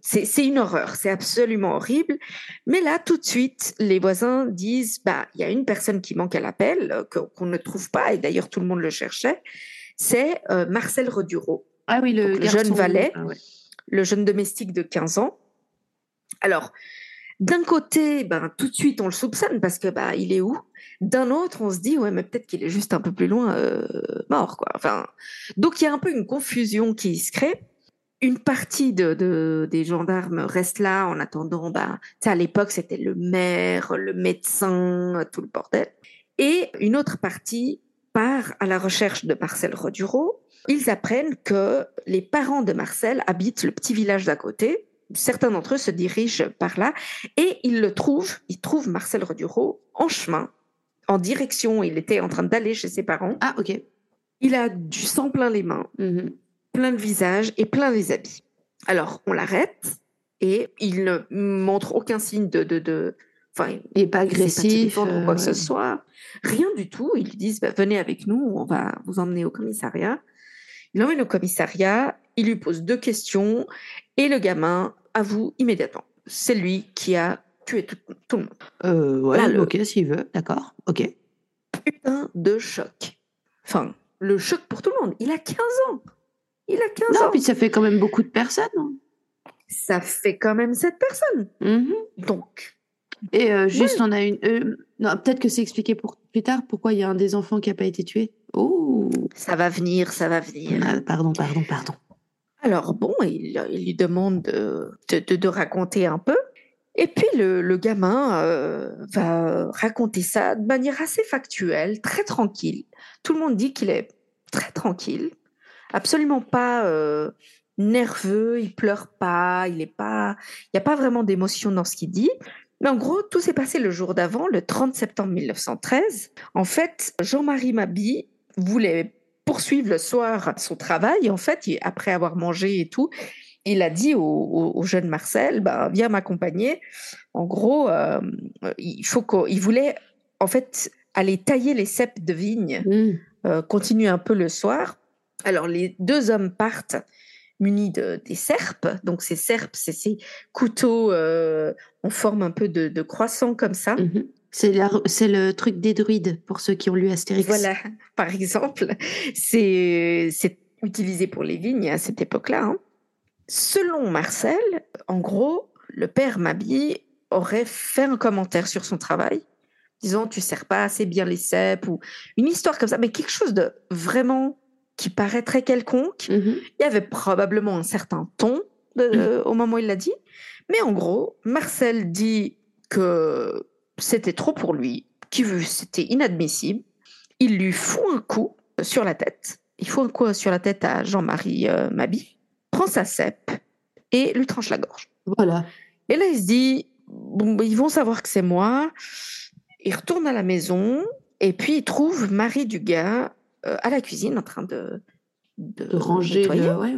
C'est une horreur. C'est absolument horrible. Mais là, tout de suite, les voisins disent bah, il y a une personne qui manque à l'appel, euh, qu'on ne trouve pas, et d'ailleurs, tout le monde le cherchait. C'est euh, Marcel Redureau Ah oui, le, Donc, le garçon- jeune valet. Ah ouais. le jeune domestique de 15 ans. Alors, d'un côté, ben, tout de suite, on le soupçonne parce que bah, il est où? D'un autre, on se dit, ouais, mais peut-être qu'il est juste un peu plus loin, euh, mort, quoi. Enfin, donc, il y a un peu une confusion qui se crée. Une partie de, de- des gendarmes reste là en attendant, bah, à l'époque, c'était le maire, le médecin, tout le bordel. Et une autre partie part à la recherche de Marcel Rodureau. Ils apprennent que les parents de Marcel habitent le petit village d'à côté. Certains d'entre eux se dirigent par là et ils le trouvent, ils trouvent Marcel Rodureau en chemin, en direction, il était en train d'aller chez ses parents. Ah, ok. Il a du sang plein les mains, Mhm. Plein le visage et plein les habits. Alors, on l'arrête et il ne montre aucun signe de. de, de enfin, il n'est pas agressif ou quoi que ce euh, soit. Rien du tout. Ils lui disent bah, venez avec nous, on va vous emmener au commissariat. Il l'emmène au commissariat, il lui pose deux questions et le gamin avoue immédiatement. C'est lui qui a tué tout, tout le monde. Euh, ouais, Là, le- ok, s'il veut, d'accord, ok. Putain de choc. Enfin, le choc pour tout le monde. Il a 15 ans. Il a 15 Non, ans. puis ça fait quand même beaucoup de personnes. hein. Ça fait quand même cette personne. Mhm. Donc, Et euh, juste, on a une. euh, non, peut-être que c'est expliqué pour plus tard pourquoi il y a un des enfants qui n'a pas été tué. Oh, ça va venir, ça va venir. Ah, pardon, pardon, pardon. Alors bon, il, il lui demande de, de, de- de raconter un peu. Et puis le, le gamin euh, va raconter ça de manière assez factuelle, très tranquille. Tout le monde dit qu'il est très tranquille, absolument pas euh, nerveux, il pleure pas, il est pas, il n'y a pas vraiment d'émotion dans ce qu'il dit. Mais en gros, tout s'est passé le jour d'avant, le 30 septembre 1913. En fait, Jean-Marie Mabi voulait poursuivre le soir son travail. En fait, après avoir mangé et tout, il a dit au, au- au jeune Marcel, bah, viens m'accompagner. En gros, euh, il faut qu'il voulait en fait aller tailler les ceps de vigne, Mhm. euh, continuer un peu le soir. Alors les deux hommes partent munis de, des serpes. Donc ces serpes, c'est ces couteaux euh, en forme un peu de, de croissant comme ça. Mhm. C'est la- c'est le truc des druides pour ceux qui ont lu Astérix. Voilà, par exemple, c'est c'est utilisé pour les vignes à cette époque-là. hein. Selon Marcel, en gros, le père Mabi aurait fait un commentaire sur son travail, disant tu sers pas assez bien les cèpes ou une histoire comme ça, mais quelque chose de vraiment qui paraît très quelconque. Mhm. Il y avait probablement un certain ton de- au moment où il l'a dit, mais en gros, Marcel dit que c'était trop pour lui, que c'était inadmissible. Il lui fout un coup sur la tête. Il fout un coup sur la tête à Jean-Marie euh, Mabi, prend sa cèpe et lui tranche la gorge. Voilà. Et là, il se dit, bon, ben, ils vont savoir que c'est moi. Il retourne à la maison et puis il trouve Marie Dugas euh, à la cuisine en train de, de, De ranger le. Ouais.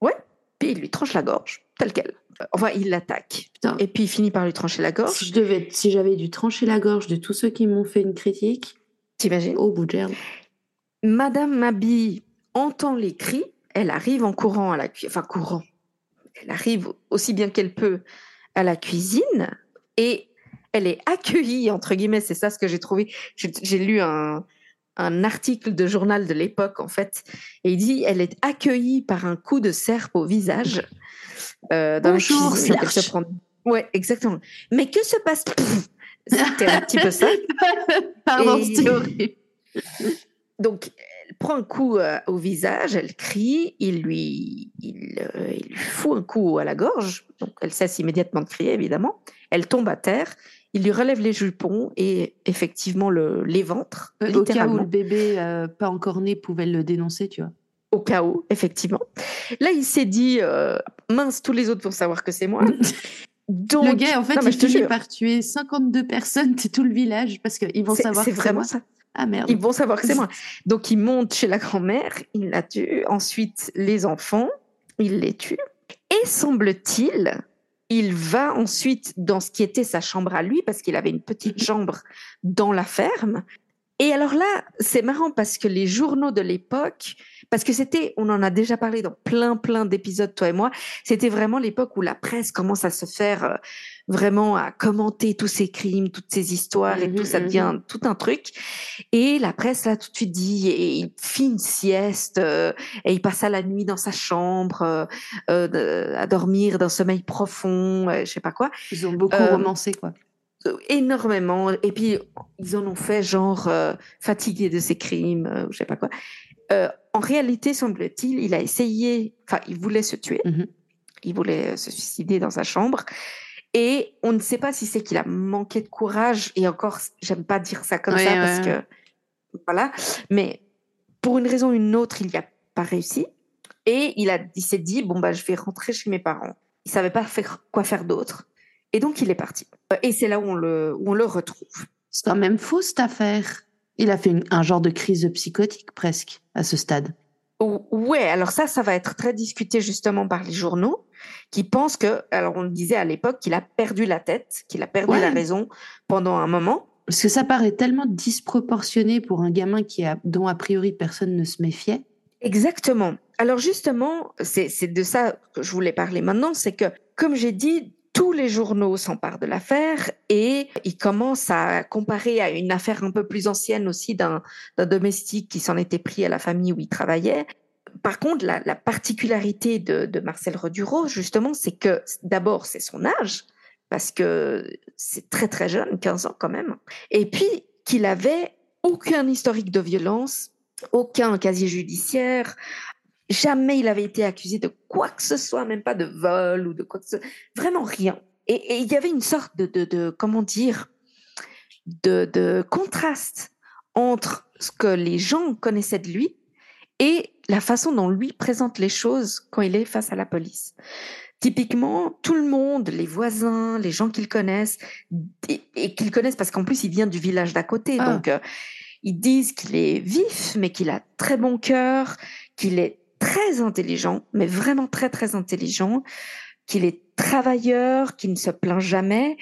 ouais. Puis il lui tranche la gorge, telle qu'elle. Enfin, il l'attaque. Et puis il finit par lui trancher la gorge. Si je devais, si j'avais dû trancher la gorge de tous ceux qui m'ont fait une critique, T'imagines? au bout de gerbe. Madame Mabi entend les cris. Elle arrive en courant à la cuisine. Enfin, courant. Elle arrive aussi bien qu'elle peut à la cuisine. Et elle est accueillie, entre guillemets, c'est ça ce que j'ai trouvé. J'ai lu un, un article de journal de l'époque, en fait. Et il dit elle est accueillie par un coup de serpe au visage. euh, elle se prend- Ouais, exactement. Mais que se passe C'était un petit peu ça. Pardon, Et- c'était horrible. Donc, elle prend un coup euh, au visage, elle crie, il lui, il, euh, il lui fout un coup à la gorge. Donc, elle cesse immédiatement de crier, évidemment. Elle tombe à terre. Il lui relève les jupons et effectivement le, les ventres, Au cas où le bébé euh, pas encore né pouvait le dénoncer, tu vois. Au cas où, effectivement. Là, il s'est dit euh, mince, tous les autres vont savoir que c'est moi. Donc, le gars, en fait, non, il finit par tuer 52 personnes, c'est tout le village, parce qu'ils vont c'est savoir c'est que vraiment moi. ça. Ah merde. Ils vont savoir que c'est moi. Donc, il monte chez la grand-mère, il la tue. Ensuite, les enfants, il les tue. Et semble-t-il, il va ensuite dans ce qui était sa chambre à lui, parce qu'il avait une petite chambre dans la ferme. Et alors là, c'est marrant parce que les journaux de l'époque, parce que c'était, on en a déjà parlé dans plein, plein d'épisodes, toi et moi, c'était vraiment l'époque où la presse commence à se faire euh, vraiment à commenter tous ces crimes, toutes ces histoires et Mhm, tout, ça mhm. devient tout un truc. Et la presse, là, tout de suite dit, et il fit une sieste, euh, et il passa la nuit dans sa chambre, euh, euh, à dormir d'un sommeil profond, je sais pas quoi Ils ont beaucoup romancé, quoi. énormément. Et puis, ils en ont fait genre fatigué de ses crimes, je sais pas quoi. Euh, en réalité, semble-t-il, il a essayé, enfin, il voulait se tuer. Mhm. Il voulait se suicider dans sa chambre. Et on ne sait pas si c'est qu'il a manqué de courage. Et encore, j'aime pas dire ça comme ça ouais, parce que, voilà. Mais pour une raison ou une autre, il n'y a pas réussi. Et il, a, il s'est dit, bon, bah, je vais rentrer chez mes parents. Il savait pas faire, quoi faire d'autre. Et donc, il est parti. Et c'est là où on le, où on le retrouve. C'est quand même faux, cette affaire. Il a fait une- un genre de crise psychotique, presque, à ce stade. Ouais, alors ça, ça va être très discuté justement par les journaux qui pensent que, alors on disait à l'époque qu'il a perdu la tête, qu'il a perdu la raison pendant un moment. Parce que ça paraît tellement disproportionné pour un gamin qui a, dont a priori personne ne se méfiait. Exactement. Alors justement, c'est de ça que je voulais parler maintenant, c'est que, comme j'ai dit, tous les journaux s'emparent de l'affaire et ils commencent à comparer à une affaire un peu plus ancienne aussi d'un domestique qui s'en était pris à la famille où il travaillait. Par contre, la, particularité de, Marcel Reduro, justement, c'est que d'abord, c'est son âge, parce que c'est très très jeune, 15 ans quand même, et puis qu'il avait aucun historique de violence, aucun casier judiciaire, Jamais il avait été accusé de quoi que ce soit, même pas de vol ou de quoi que ce soit, vraiment rien. Et, il y avait une sorte de, comment dire, de, contraste entre ce que les gens connaissaient de lui et la façon dont lui présente les choses quand il est face à la police. Typiquement, tout le monde, les voisins, les gens qu'il connaissent, et, qu'il connaissent parce qu'en plus il vient du village d'à côté, ah. donc euh, ils disent qu'il est vif, mais qu'il a très bon cœur, qu'il est très intelligent, mais vraiment très très intelligent, qu'il est travailleur, qu'il ne se plaint jamais,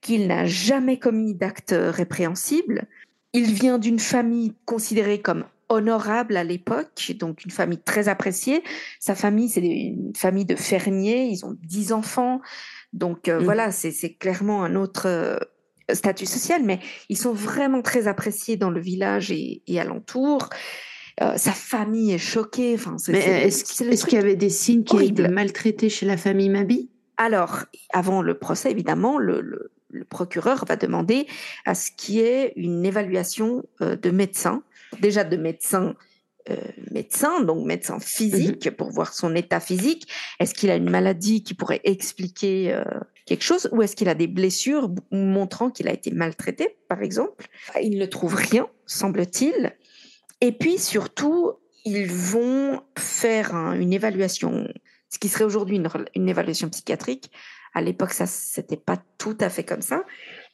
qu'il n'a jamais commis d'actes répréhensibles. Il vient d'une famille considérée comme honorable à l'époque, donc une famille très appréciée. Sa famille, c'est une famille de fermiers, ils ont dix enfants, donc euh, mmh. voilà, c'est clairement un autre euh, statut social, mais ils sont vraiment très appréciés dans le village et, et alentour. Euh, sa famille est choquée. Enfin, Mais est-ce qu'il y avait des signes qui étaient maltraités chez la famille Mabi? Alors, avant le procès, évidemment, le, procureur va demander à ce qu'il y ait une évaluation de médecin, déjà de médecin. Euh, médecin, donc médecin physique, mhm. pour voir son état physique. Est-ce qu'il a une maladie qui pourrait expliquer quelque chose ou est-ce qu'il a des blessures montrant qu'il a été maltraité, par exemple? Il ne trouve rien, semble-t-il. Et puis surtout, ils vont faire une évaluation, ce qui serait aujourd'hui une, évaluation psychiatrique. À l'époque, ça c'était pas tout à fait comme ça,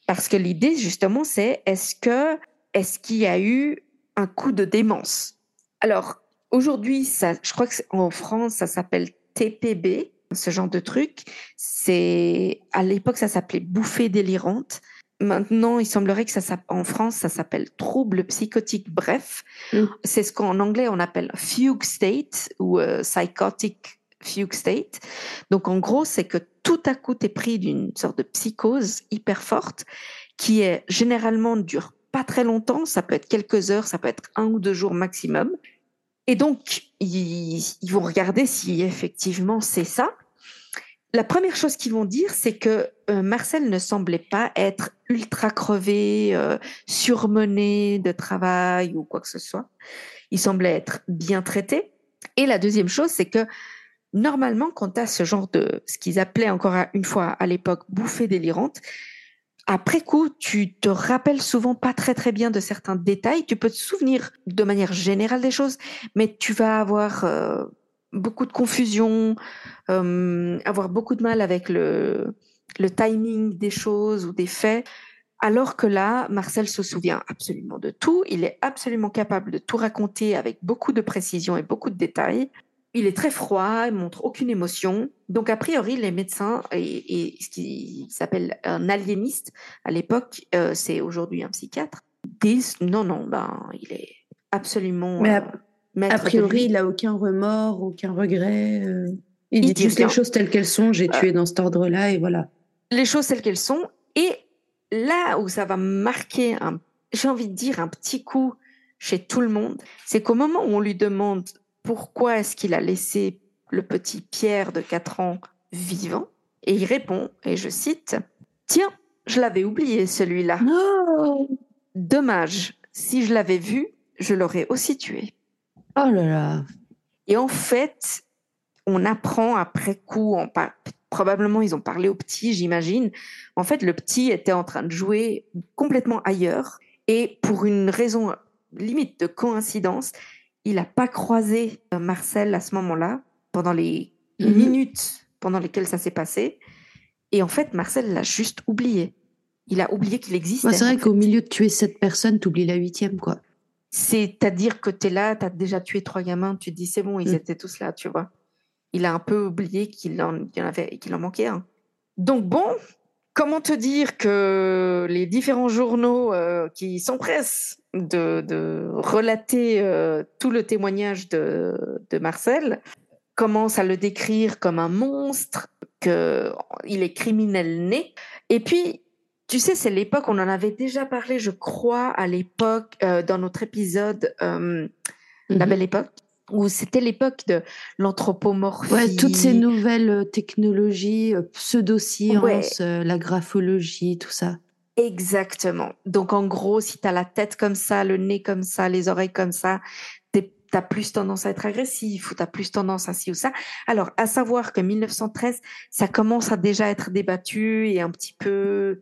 parce que l'idée justement, c'est est-ce que est-ce qu'il y a eu un coup de démence Alors aujourd'hui, ça, je crois que en France, ça s'appelle TPB, ce genre de truc. C'est à l'époque, ça s'appelait bouffée délirante. Maintenant, il semblerait que ça en France, ça s'appelle trouble psychotique bref. Mm. C'est ce qu'en anglais on appelle fugue state ou euh, psychotic fugue state. Donc en gros, c'est que tout à coup, tu es pris d'une sorte de psychose hyper forte qui est généralement dure pas très longtemps, ça peut être quelques heures, ça peut être un ou deux jours maximum. Et donc, ils vont regarder si effectivement c'est ça. La première chose qu'ils vont dire, c'est que euh, Marcel ne semblait pas être ultra crevé, euh, surmené de travail ou quoi que ce soit. Il semblait être bien traité. Et la deuxième chose, c'est que normalement, quand tu as ce genre de, ce qu'ils appelaient encore une fois à l'époque, bouffée délirante, après coup, tu te rappelles souvent pas très très bien de certains détails. Tu peux te souvenir de manière générale des choses, mais tu vas avoir euh, beaucoup de confusion, euh, avoir beaucoup de mal avec le, le timing des choses ou des faits. Alors que là, Marcel se souvient absolument de tout. Il est absolument capable de tout raconter avec beaucoup de précision et beaucoup de détails. Il est très froid, il montre aucune émotion. Donc, a priori, les médecins et, ce qui s'appelle un aliéniste à l'époque, euh, c'est aujourd'hui un psychiatre, disent non, non, ben, il est absolument. Mais a priori, il n'a aucun remords, aucun regret. Euh, il, dit juste les choses telles qu'elles sont. J'ai tué dans cet ordre-là et voilà. Les choses telles qu'elles sont. Et là où ça va marquer, j'ai envie de dire, un petit coup chez tout le monde, c'est qu'au moment où on lui demande pourquoi est-ce qu'il a laissé le petit Pierre de 4 ans vivant, et il répond, et je cite, Tiens, je l'avais oublié celui-là. Dommage, si je l'avais vu, je l'aurais aussi tué. Oh là là. Et en fait, on apprend après coup, probablement ils ont parlé au petit, j'imagine. En fait, le petit était en train de jouer complètement ailleurs et pour une raison limite de coïncidence, il n'a pas croisé euh, Marcel à ce moment-là pendant les mhm. minutes pendant lesquelles ça s'est passé. Et en fait, Marcel l'a juste oublié. Il a oublié qu'il existait. c'est vrai qu'au milieu de tuer cette personne, tu oublies la huitième, quoi. C'est-à-dire que tu es là, tu as déjà tué trois gamins, tu te dis c'est bon, ils Mm. étaient tous là, tu vois. Il a un peu oublié qu'il en, en avait, qu'il en manquait un. Donc bon, comment te dire que les différents journaux euh, qui s'empressent de, de relater euh, tout le témoignage de, de Marcel commencent à le décrire comme un monstre, qu'il est criminel né. Et puis, tu sais, c'est l'époque, on en avait déjà parlé, je crois, à l'époque, euh, dans notre épisode La Mhm. Belle Époque, où c'était l'époque de l'anthropomorphie. Ouais, toutes ces nouvelles euh, technologies, euh, pseudosciences, Ouais. euh, la graphologie, tout ça. Exactement. Donc, en gros, si tu as la tête comme ça, le nez comme ça, les oreilles comme ça, tu as plus tendance à être agressif ou tu as plus tendance à ci ou ça. Alors, à savoir que 1913, ça commence à déjà être débattu et un petit peu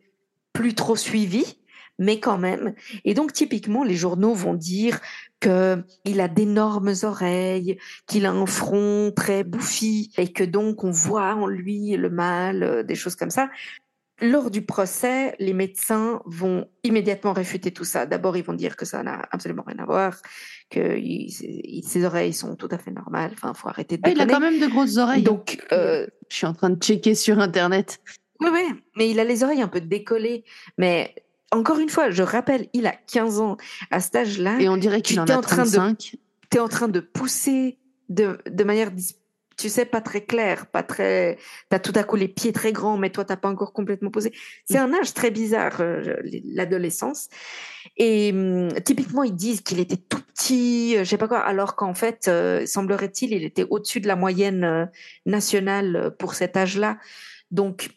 plus trop suivi, mais quand même. Et donc, typiquement, les journaux vont dire qu'il a d'énormes oreilles, qu'il a un front très bouffi et que donc on voit en lui le mal, euh, des choses comme ça. Lors du procès, les médecins vont immédiatement réfuter tout ça. D'abord, ils vont dire que ça n'a absolument rien à voir, que il- ses oreilles sont tout à fait normales. Enfin, faut arrêter de Ah, il a quand même de grosses oreilles. Donc, euh, Je suis en train de checker sur Internet. oui, oui, mais il a les oreilles un peu décollées. Mais encore une fois, je rappelle, il a 15 ans. À cet âge-là, Et on dirait qu'il en a en train de- 35. tu es en train de pousser de, de manière, tu sais, pas très claire, pas très. Tu as tout à coup les pieds très grands, mais toi, tu pas encore complètement posé. C'est un âge très bizarre, euh, l'adolescence. Et hum, typiquement, ils disent qu'il était tout petit, euh, je sais pas quoi, alors qu'en fait, euh, semblerait-il, il était au-dessus de la moyenne euh, nationale pour cet âge-là. Donc,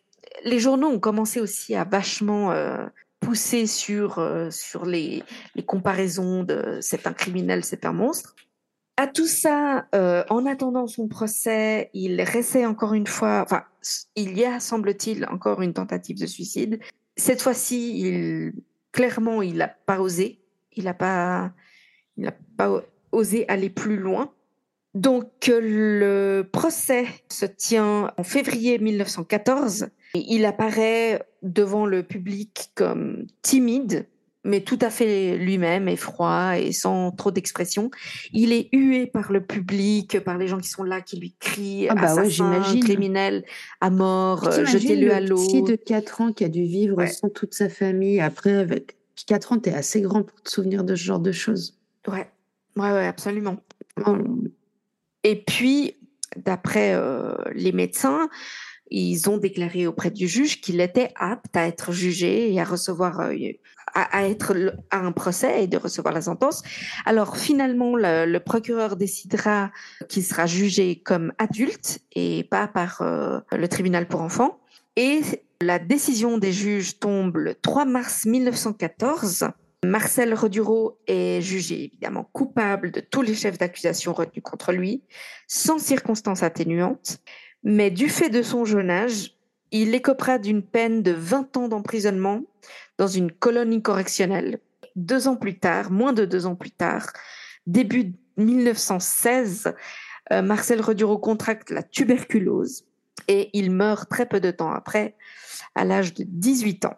les journaux ont commencé aussi à vachement euh, pousser sur, euh, sur les, les comparaisons de c'est un criminel, c'est un monstre. À tout ça, euh, en attendant son procès, il réessaie encore une fois, enfin, il y a, semble-t-il, encore une tentative de suicide. Cette fois-ci, clairement, il n'a pas osé. Il n'a pas, pas osé aller plus loin. Donc, le procès se tient en février 1914. Et il apparaît devant le public comme timide, mais tout à fait lui-même, effroi et sans trop d'expression. Il est hué par le public, par les gens qui sont là, qui lui crient Ah bah ouais, assassin, j'imagine. criminel, à mort, euh, jetez-le à le l'eau. petit de 4 ans qui a dû vivre Ouais. sans toute sa famille. Après, avec 4 ans, t'es assez grand pour te souvenir de ce genre de choses. Ouais, ouais, ouais, absolument. Et puis, d'après euh, les médecins, ils ont déclaré auprès du juge qu'il était apte à être jugé et à recevoir, euh, à, être à un procès et de recevoir la sentence. Alors finalement, le, le procureur décidera qu'il sera jugé comme adulte et pas par euh, le tribunal pour enfants. Et la décision des juges tombe le 3 mars 1914. Marcel Redureau est jugé évidemment coupable de tous les chefs d'accusation retenus contre lui, sans circonstances atténuantes, mais du fait de son jeune âge, il écopera d'une peine de 20 ans d'emprisonnement dans une colonie correctionnelle. Deux ans plus tard, moins de deux ans plus tard, début 1916, euh, Marcel Redureau contracte la tuberculose et il meurt très peu de temps après, à l'âge de 18 ans.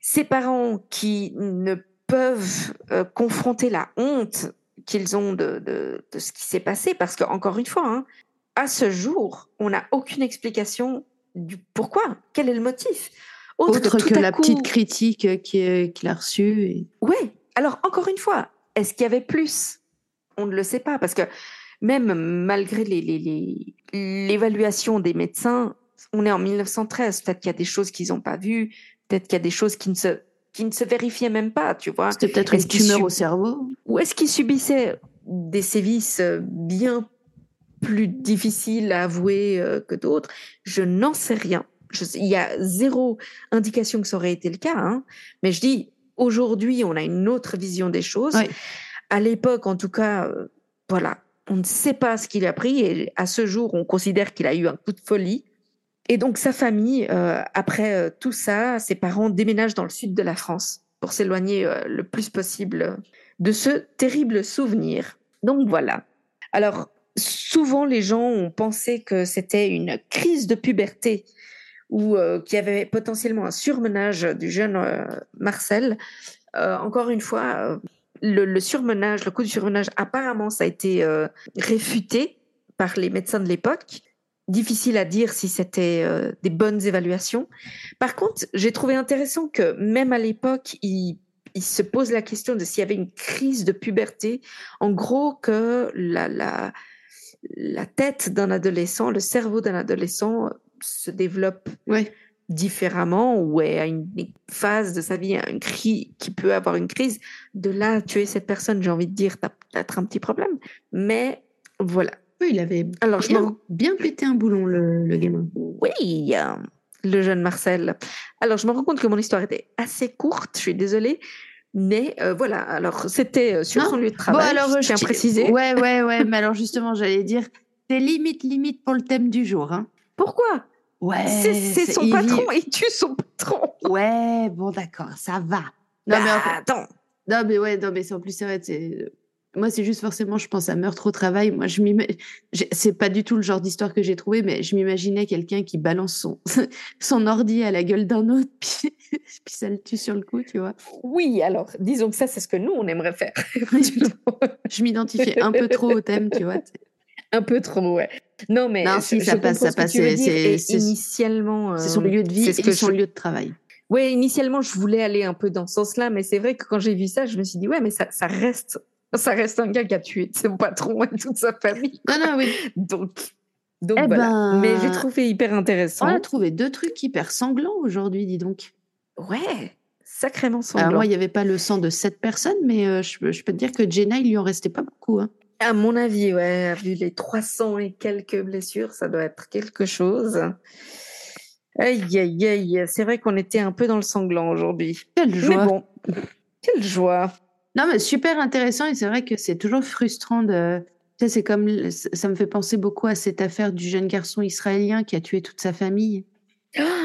Ses parents qui ne peuvent euh, confronter la honte qu'ils ont de, de, de ce qui s'est passé, parce qu'encore une fois, hein, à ce jour, on n'a aucune explication du pourquoi, quel est le motif. Autre, que la coup- petite critique qui qu'il a reçue. et- Ouais. Alors encore une fois, est-ce qu'il y avait plus? On ne le sait pas parce que même malgré les- les- les- l'évaluation des médecins, on est en 1913. Peut-être qu'il y a des choses qu'ils n'ont pas vues. Peut-être qu'il y a des choses qui ne se qui ne se vérifiaient même pas. Tu vois C'était peut-être une qu'il tumeur au cerveau. Ou est-ce qu'ils subissaient des sévices euh, bien plus difficiles à avouer euh, que d'autres? Je n'en sais rien. Je sais- il y a zéro indication que ça aurait été le cas. hein. Mais je dis, aujourd'hui, on a une autre vision des choses. Ouais. À l'époque, en tout cas, euh, voilà, on ne sait pas ce qu'il a pris. Et à ce jour, on considère qu'il a eu un coup de folie. Et donc, sa famille, euh, après euh, tout ça, ses parents déménagent dans le sud de la France pour s'éloigner euh, le plus possible de ce terrible souvenir. Donc voilà. Alors, souvent les gens ont pensé que c'était une crise de puberté ou qu'il y avait potentiellement un surmenage du jeune Marcel. Encore une fois, euh, le, surmenage, le coup du surmenage, apparemment, ça a été réfuté par les médecins de l'époque. Difficile à dire si c'était euh, des bonnes évaluations. Par contre, j'ai trouvé intéressant que même à l'époque, il, se pose la question de s'il y avait une crise de puberté. En gros, que la, la, la tête d'un adolescent, le cerveau d'un adolescent se développe différemment ou est à une phase de sa vie un cri qui peut avoir une crise de là tuer cette personne j'ai envie de dire t'as peut-être un petit problème mais voilà oui il avait alors bien, je bien pété un boulon le, le gamin oui le jeune Marcel alors je me rends compte que mon histoire était assez courte je suis désolée mais euh, voilà alors c'était euh, sur son lieu de travail bon, alors, je tiens à préciser ouais ouais ouais mais alors justement j'allais dire c'est limite limite pour le thème du jour hein. pourquoi? Ouais. C'est son patron, il tue son patron. Ouais, bon, d'accord, ça va. Non, mais bah, attends. Non, mais ouais, non, mais en plus, c'est vrai, c'est. Moi, c'est juste forcément, je pense à meurtre au travail. Moi, je c'est pas du tout le genre d'histoire que j'ai trouvé, mais je m'imaginais quelqu'un qui balance son, son ordi à la gueule d'un autre, puis... puis ça le tue sur le coup, tu vois. Oui, alors, disons que ça, c'est ce que nous, on aimerait faire. je m'identifiais un peu trop au thème, tu vois un peu trop, ouais. Non, mais non, si, ça passe, ça passe. C'est initialement. c'est son lieu de vie et son lieu de travail. Ouais, initialement, je voulais aller un peu dans ce sens-là, mais c'est vrai que quand j'ai vu ça, je me suis dit, ouais, mais ça, ça reste, ça reste un gars qui a tué son patron et toute sa famille. Non, non, oui. Donc, donc eh voilà. Ben, mais j'ai trouvé hyper intéressant. On a trouvé deux trucs hyper sanglants aujourd'hui, dis donc. Ouais, sacrément sanglants. moi, il n'y avait pas le sang de sept personnes, mais euh, je, je, peux te dire que Jenna, il lui en restait pas beaucoup. Hein. À mon avis, ouais, vu les 300 et quelques blessures, ça doit être quelque chose. Aïe, aïe, aïe. C'est vrai qu'on était un peu dans le sanglant aujourd'hui. Quelle joie. Mais bon, quelle joie. Non, mais super intéressant et c'est vrai que c'est toujours frustrant de. c'est comme. Ça me fait penser beaucoup à cette affaire du jeune garçon israélien qui a tué toute sa famille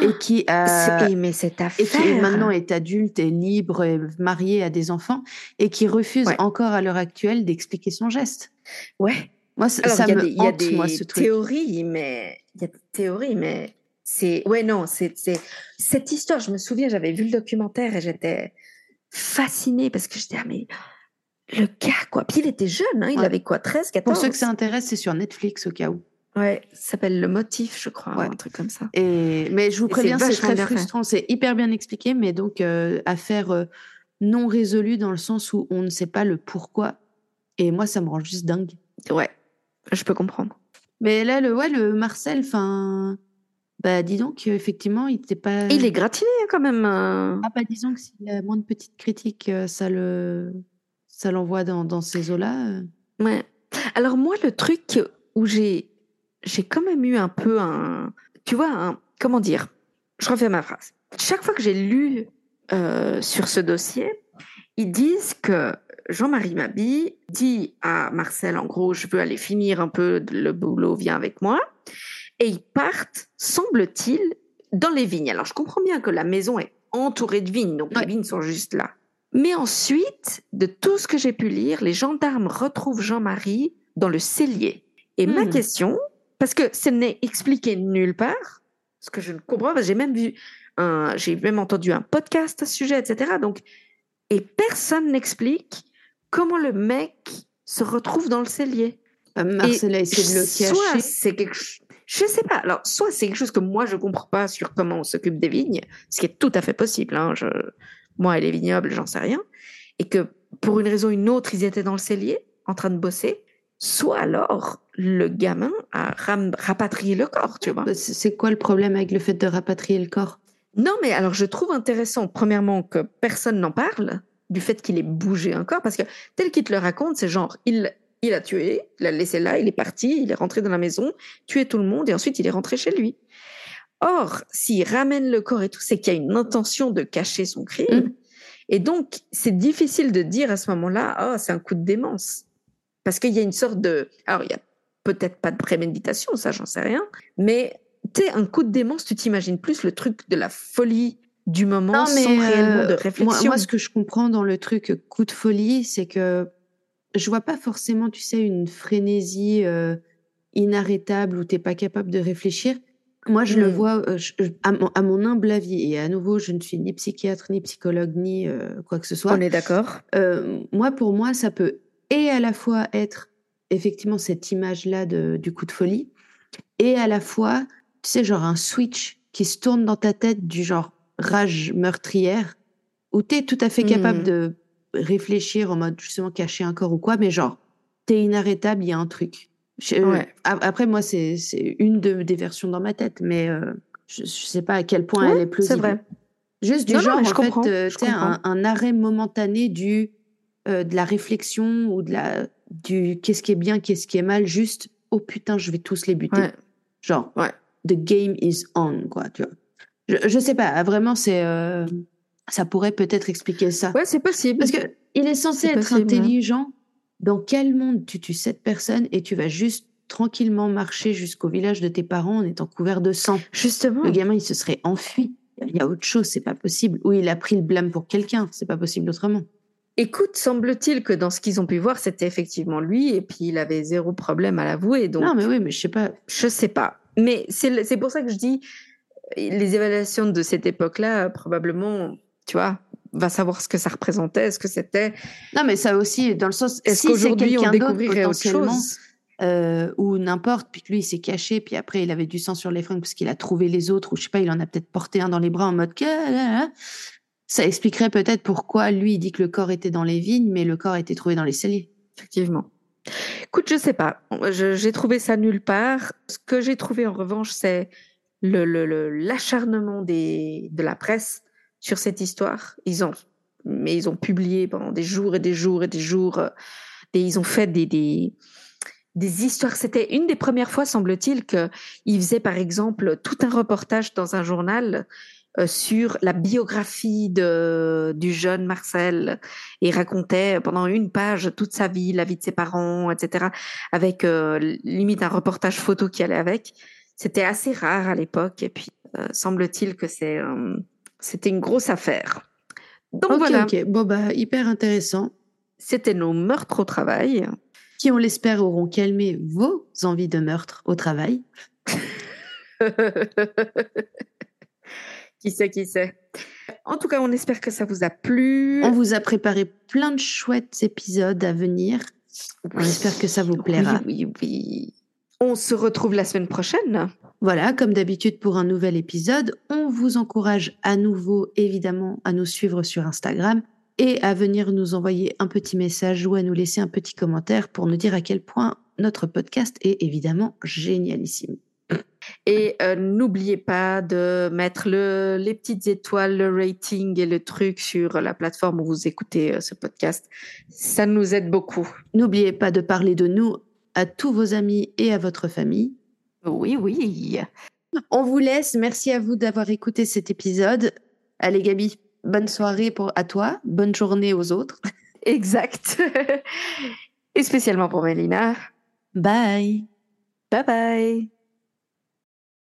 et qui a mais cette affaire. et qui maintenant est adulte et libre et marié à des enfants et qui refuse encore à l'heure actuelle d'expliquer son geste. Ouais. Moi ça, ça me hante, y a des théories mais il y a des théories mais c'est ouais non c'est cette histoire je me souviens j'avais vu le documentaire et j'étais fascinée parce que j'étais ah, mais le gars quoi puis il était jeune hein, il avait quoi 13 14 Pour ceux que ça intéresse c'est sur Netflix au cas où. Ouais, ça s'appelle le motif, je crois, un truc comme ça. Et mais je vous préviens, c'est très frustrant. C'est hyper bien expliqué, mais donc euh, affaire euh, non résolue dans le sens où on ne sait pas le pourquoi. Et moi, ça me rend juste dingue. Ouais, je peux comprendre. Mais là, le ouais, le Marcel, enfin, bah dis donc, effectivement, il n'était pas. Il est gratiné hein, quand même. Ah bah disons que s'il a moins de petites critiques, euh, ça le, ça l'envoie dans dans ces eaux-là. Ouais. Alors moi, le truc où j'ai j'ai quand même eu un peu un, tu vois, un, comment dire, je refais ma phrase. Chaque fois que j'ai lu euh, sur ce dossier, ils disent que Jean-Marie Mabi dit à Marcel, en gros, je veux aller finir un peu le boulot, viens avec moi. Et ils partent, semble-t-il, dans les vignes. Alors, je comprends bien que la maison est entourée de vignes, donc les vignes sont juste là. Mais ensuite, de tout ce que j'ai pu lire, les gendarmes retrouvent Jean-Marie dans le cellier. Et ma hmm. question, parce que ce n'est expliqué nulle part, ce que je ne comprends pas. J'ai même vu un, j'ai même entendu un podcast à ce sujet, etc. Donc, et personne n'explique comment le mec se retrouve dans le cellier. Euh, Marcel a essayé de le cacher. Soit c'est quelque je sais pas. Alors, soit c'est quelque chose que moi je comprends pas sur comment on s'occupe des vignes, ce qui est tout à fait possible. Hein. Je, moi et les vignobles, j'en sais rien. Et que pour une raison ou une autre, ils étaient dans le cellier, en train de bosser soit alors le gamin a rapatrié le corps, tu vois. C'est quoi le problème avec le fait de rapatrier le corps? Non, mais alors je trouve intéressant, premièrement, que personne n'en parle du fait qu'il ait bougé un corps, parce que tel qu'il te le raconte, c'est genre, il, il a tué, il l'a laissé là, il est parti, il est rentré dans la maison, tué tout le monde, et ensuite il est rentré chez lui. Or, s'il ramène le corps et tout, c'est qu'il y a une intention de cacher son crime. Mmh. Et donc, c'est difficile de dire à ce moment-là, oh, c'est un coup de démence. Parce qu'il y a une sorte de... Alors, il y a peut-être pas de préméditation, ça, j'en sais rien. Mais, tu sais, un coup de démence, tu t'imagines plus le truc de la folie du moment sans réellement de euh, réflexion. Moi, ce que je comprends dans le truc coup de folie, c'est que je vois pas forcément, tu sais, une frénésie euh, inarrêtable où t'es pas capable de réfléchir. Moi, je le Mm. vois, euh, je- à, mon, à mon humble avis, et à nouveau, je ne suis ni psychiatre, ni psychologue, ni euh, quoi que ce soit. On est d'accord. Moi, pour moi, ça peut et à la fois être effectivement cette image-là du coup de folie, et à la fois, tu sais, genre un switch qui se tourne dans ta tête du genre rage meurtrière, où tu es tout à fait capable Mhm. de réfléchir en mode justement cacher un corps ou quoi, mais genre, tu es inarrêtable, il y a un truc. Je- euh, Ouais. Après, moi, c'est une de, des versions dans ma tête, mais euh, je, je sais pas à quel point Ouais, elle est plausible. c'est vrai. Juste du Non, genre, je en comprends, fait, euh, je un, arrêt momentané du, euh, de la réflexion ou de la, du qu'est-ce qui est bien, qu'est-ce qui est mal, juste, oh putain, je vais tous les buter. Ouais. Genre, Ouais. the game is on, quoi, tu vois. Je, je sais pas, vraiment, c'est, ça pourrait peut-être expliquer ça. Ouais, c'est possible. Parce que il est censé être possible, intelligent. Dans quel monde tu tues cette personne et tu vas juste tranquillement marcher jusqu'au village de tes parents en étant couvert de sang? Justement. le gamin, il se serait enfui. Il y a autre chose, c'est pas possible. Ou il a pris le blâme pour quelqu'un, c'est pas possible autrement. Écoute, semble-t-il que dans ce qu'ils ont pu voir, c'était effectivement lui, et puis il avait zéro problème à l'avouer. Donc, Non, mais oui, mais je sais pas. je sais pas. Mais c'est pour ça que je dis, les évaluations de cette époque-là, probablement, tu vois, va savoir ce que ça représentait, ce que c'était. Non, mais ça aussi, dans le sens, Est-ce si qu'aujourd'hui on découvrirait autre chose? euh, ou n'importe, puis que lui il s'est caché, puis après il avait du sang sur les fringues parce qu'il a trouvé les autres, ou je sais pas, il en a peut-être porté un dans les bras en mode que ça expliquerait peut-être pourquoi lui il dit que le corps était dans les vignes, mais le corps a été trouvé dans les celliers. Effectivement. Écoute, je sais pas. J'ai trouvé ça nulle part. Ce que j'ai trouvé en revanche, c'est le le- le- l'acharnement des de la presse sur cette histoire. Ils ont, mais ils ont publié pendant des jours et des jours et des jours. euh, Et ils ont fait des des histoires. C'était une des premières fois, semble-t-il, que ils faisaient par exemple tout un reportage dans un journal euh, sur la biographie de du jeune Marcel et racontait pendant une page toute sa vie, la vie de ses parents, etc. Avec euh, limite un reportage photo qui allait avec. C'était assez rare à l'époque et puis semble-t-il que c'est c'était une grosse affaire. Donc voilà, ok. Bon, bah, hyper intéressant. c'était nos meurtres au travail. Qui, on l'espère, auront calmé vos envies de meurtre au travail. qui sait, qui sait. En tout cas, on espère que ça vous a plu. On vous a préparé plein de chouettes épisodes à venir. On espère que ça vous plaira. Oui, oui, oui. On se retrouve la semaine prochaine. Voilà, comme d'habitude pour un nouvel épisode, on vous encourage à nouveau évidemment à nous suivre sur Instagram et à venir nous envoyer un petit message ou à nous laisser un petit commentaire pour nous dire à quel point notre podcast est évidemment génialissime. Et euh, n'oubliez pas de mettre le, les petites étoiles, le rating et le truc sur la plateforme où vous écoutez euh, ce podcast. Ça nous aide beaucoup. N'oubliez pas de parler de nous à tous vos amis et à votre famille. Oui, oui. On vous laisse. Merci à vous d'avoir écouté cet épisode. Allez Gabi, bonne soirée pour à toi, bonne journée aux autres. Exact. et spécialement pour Mélina. Bye. Bye bye.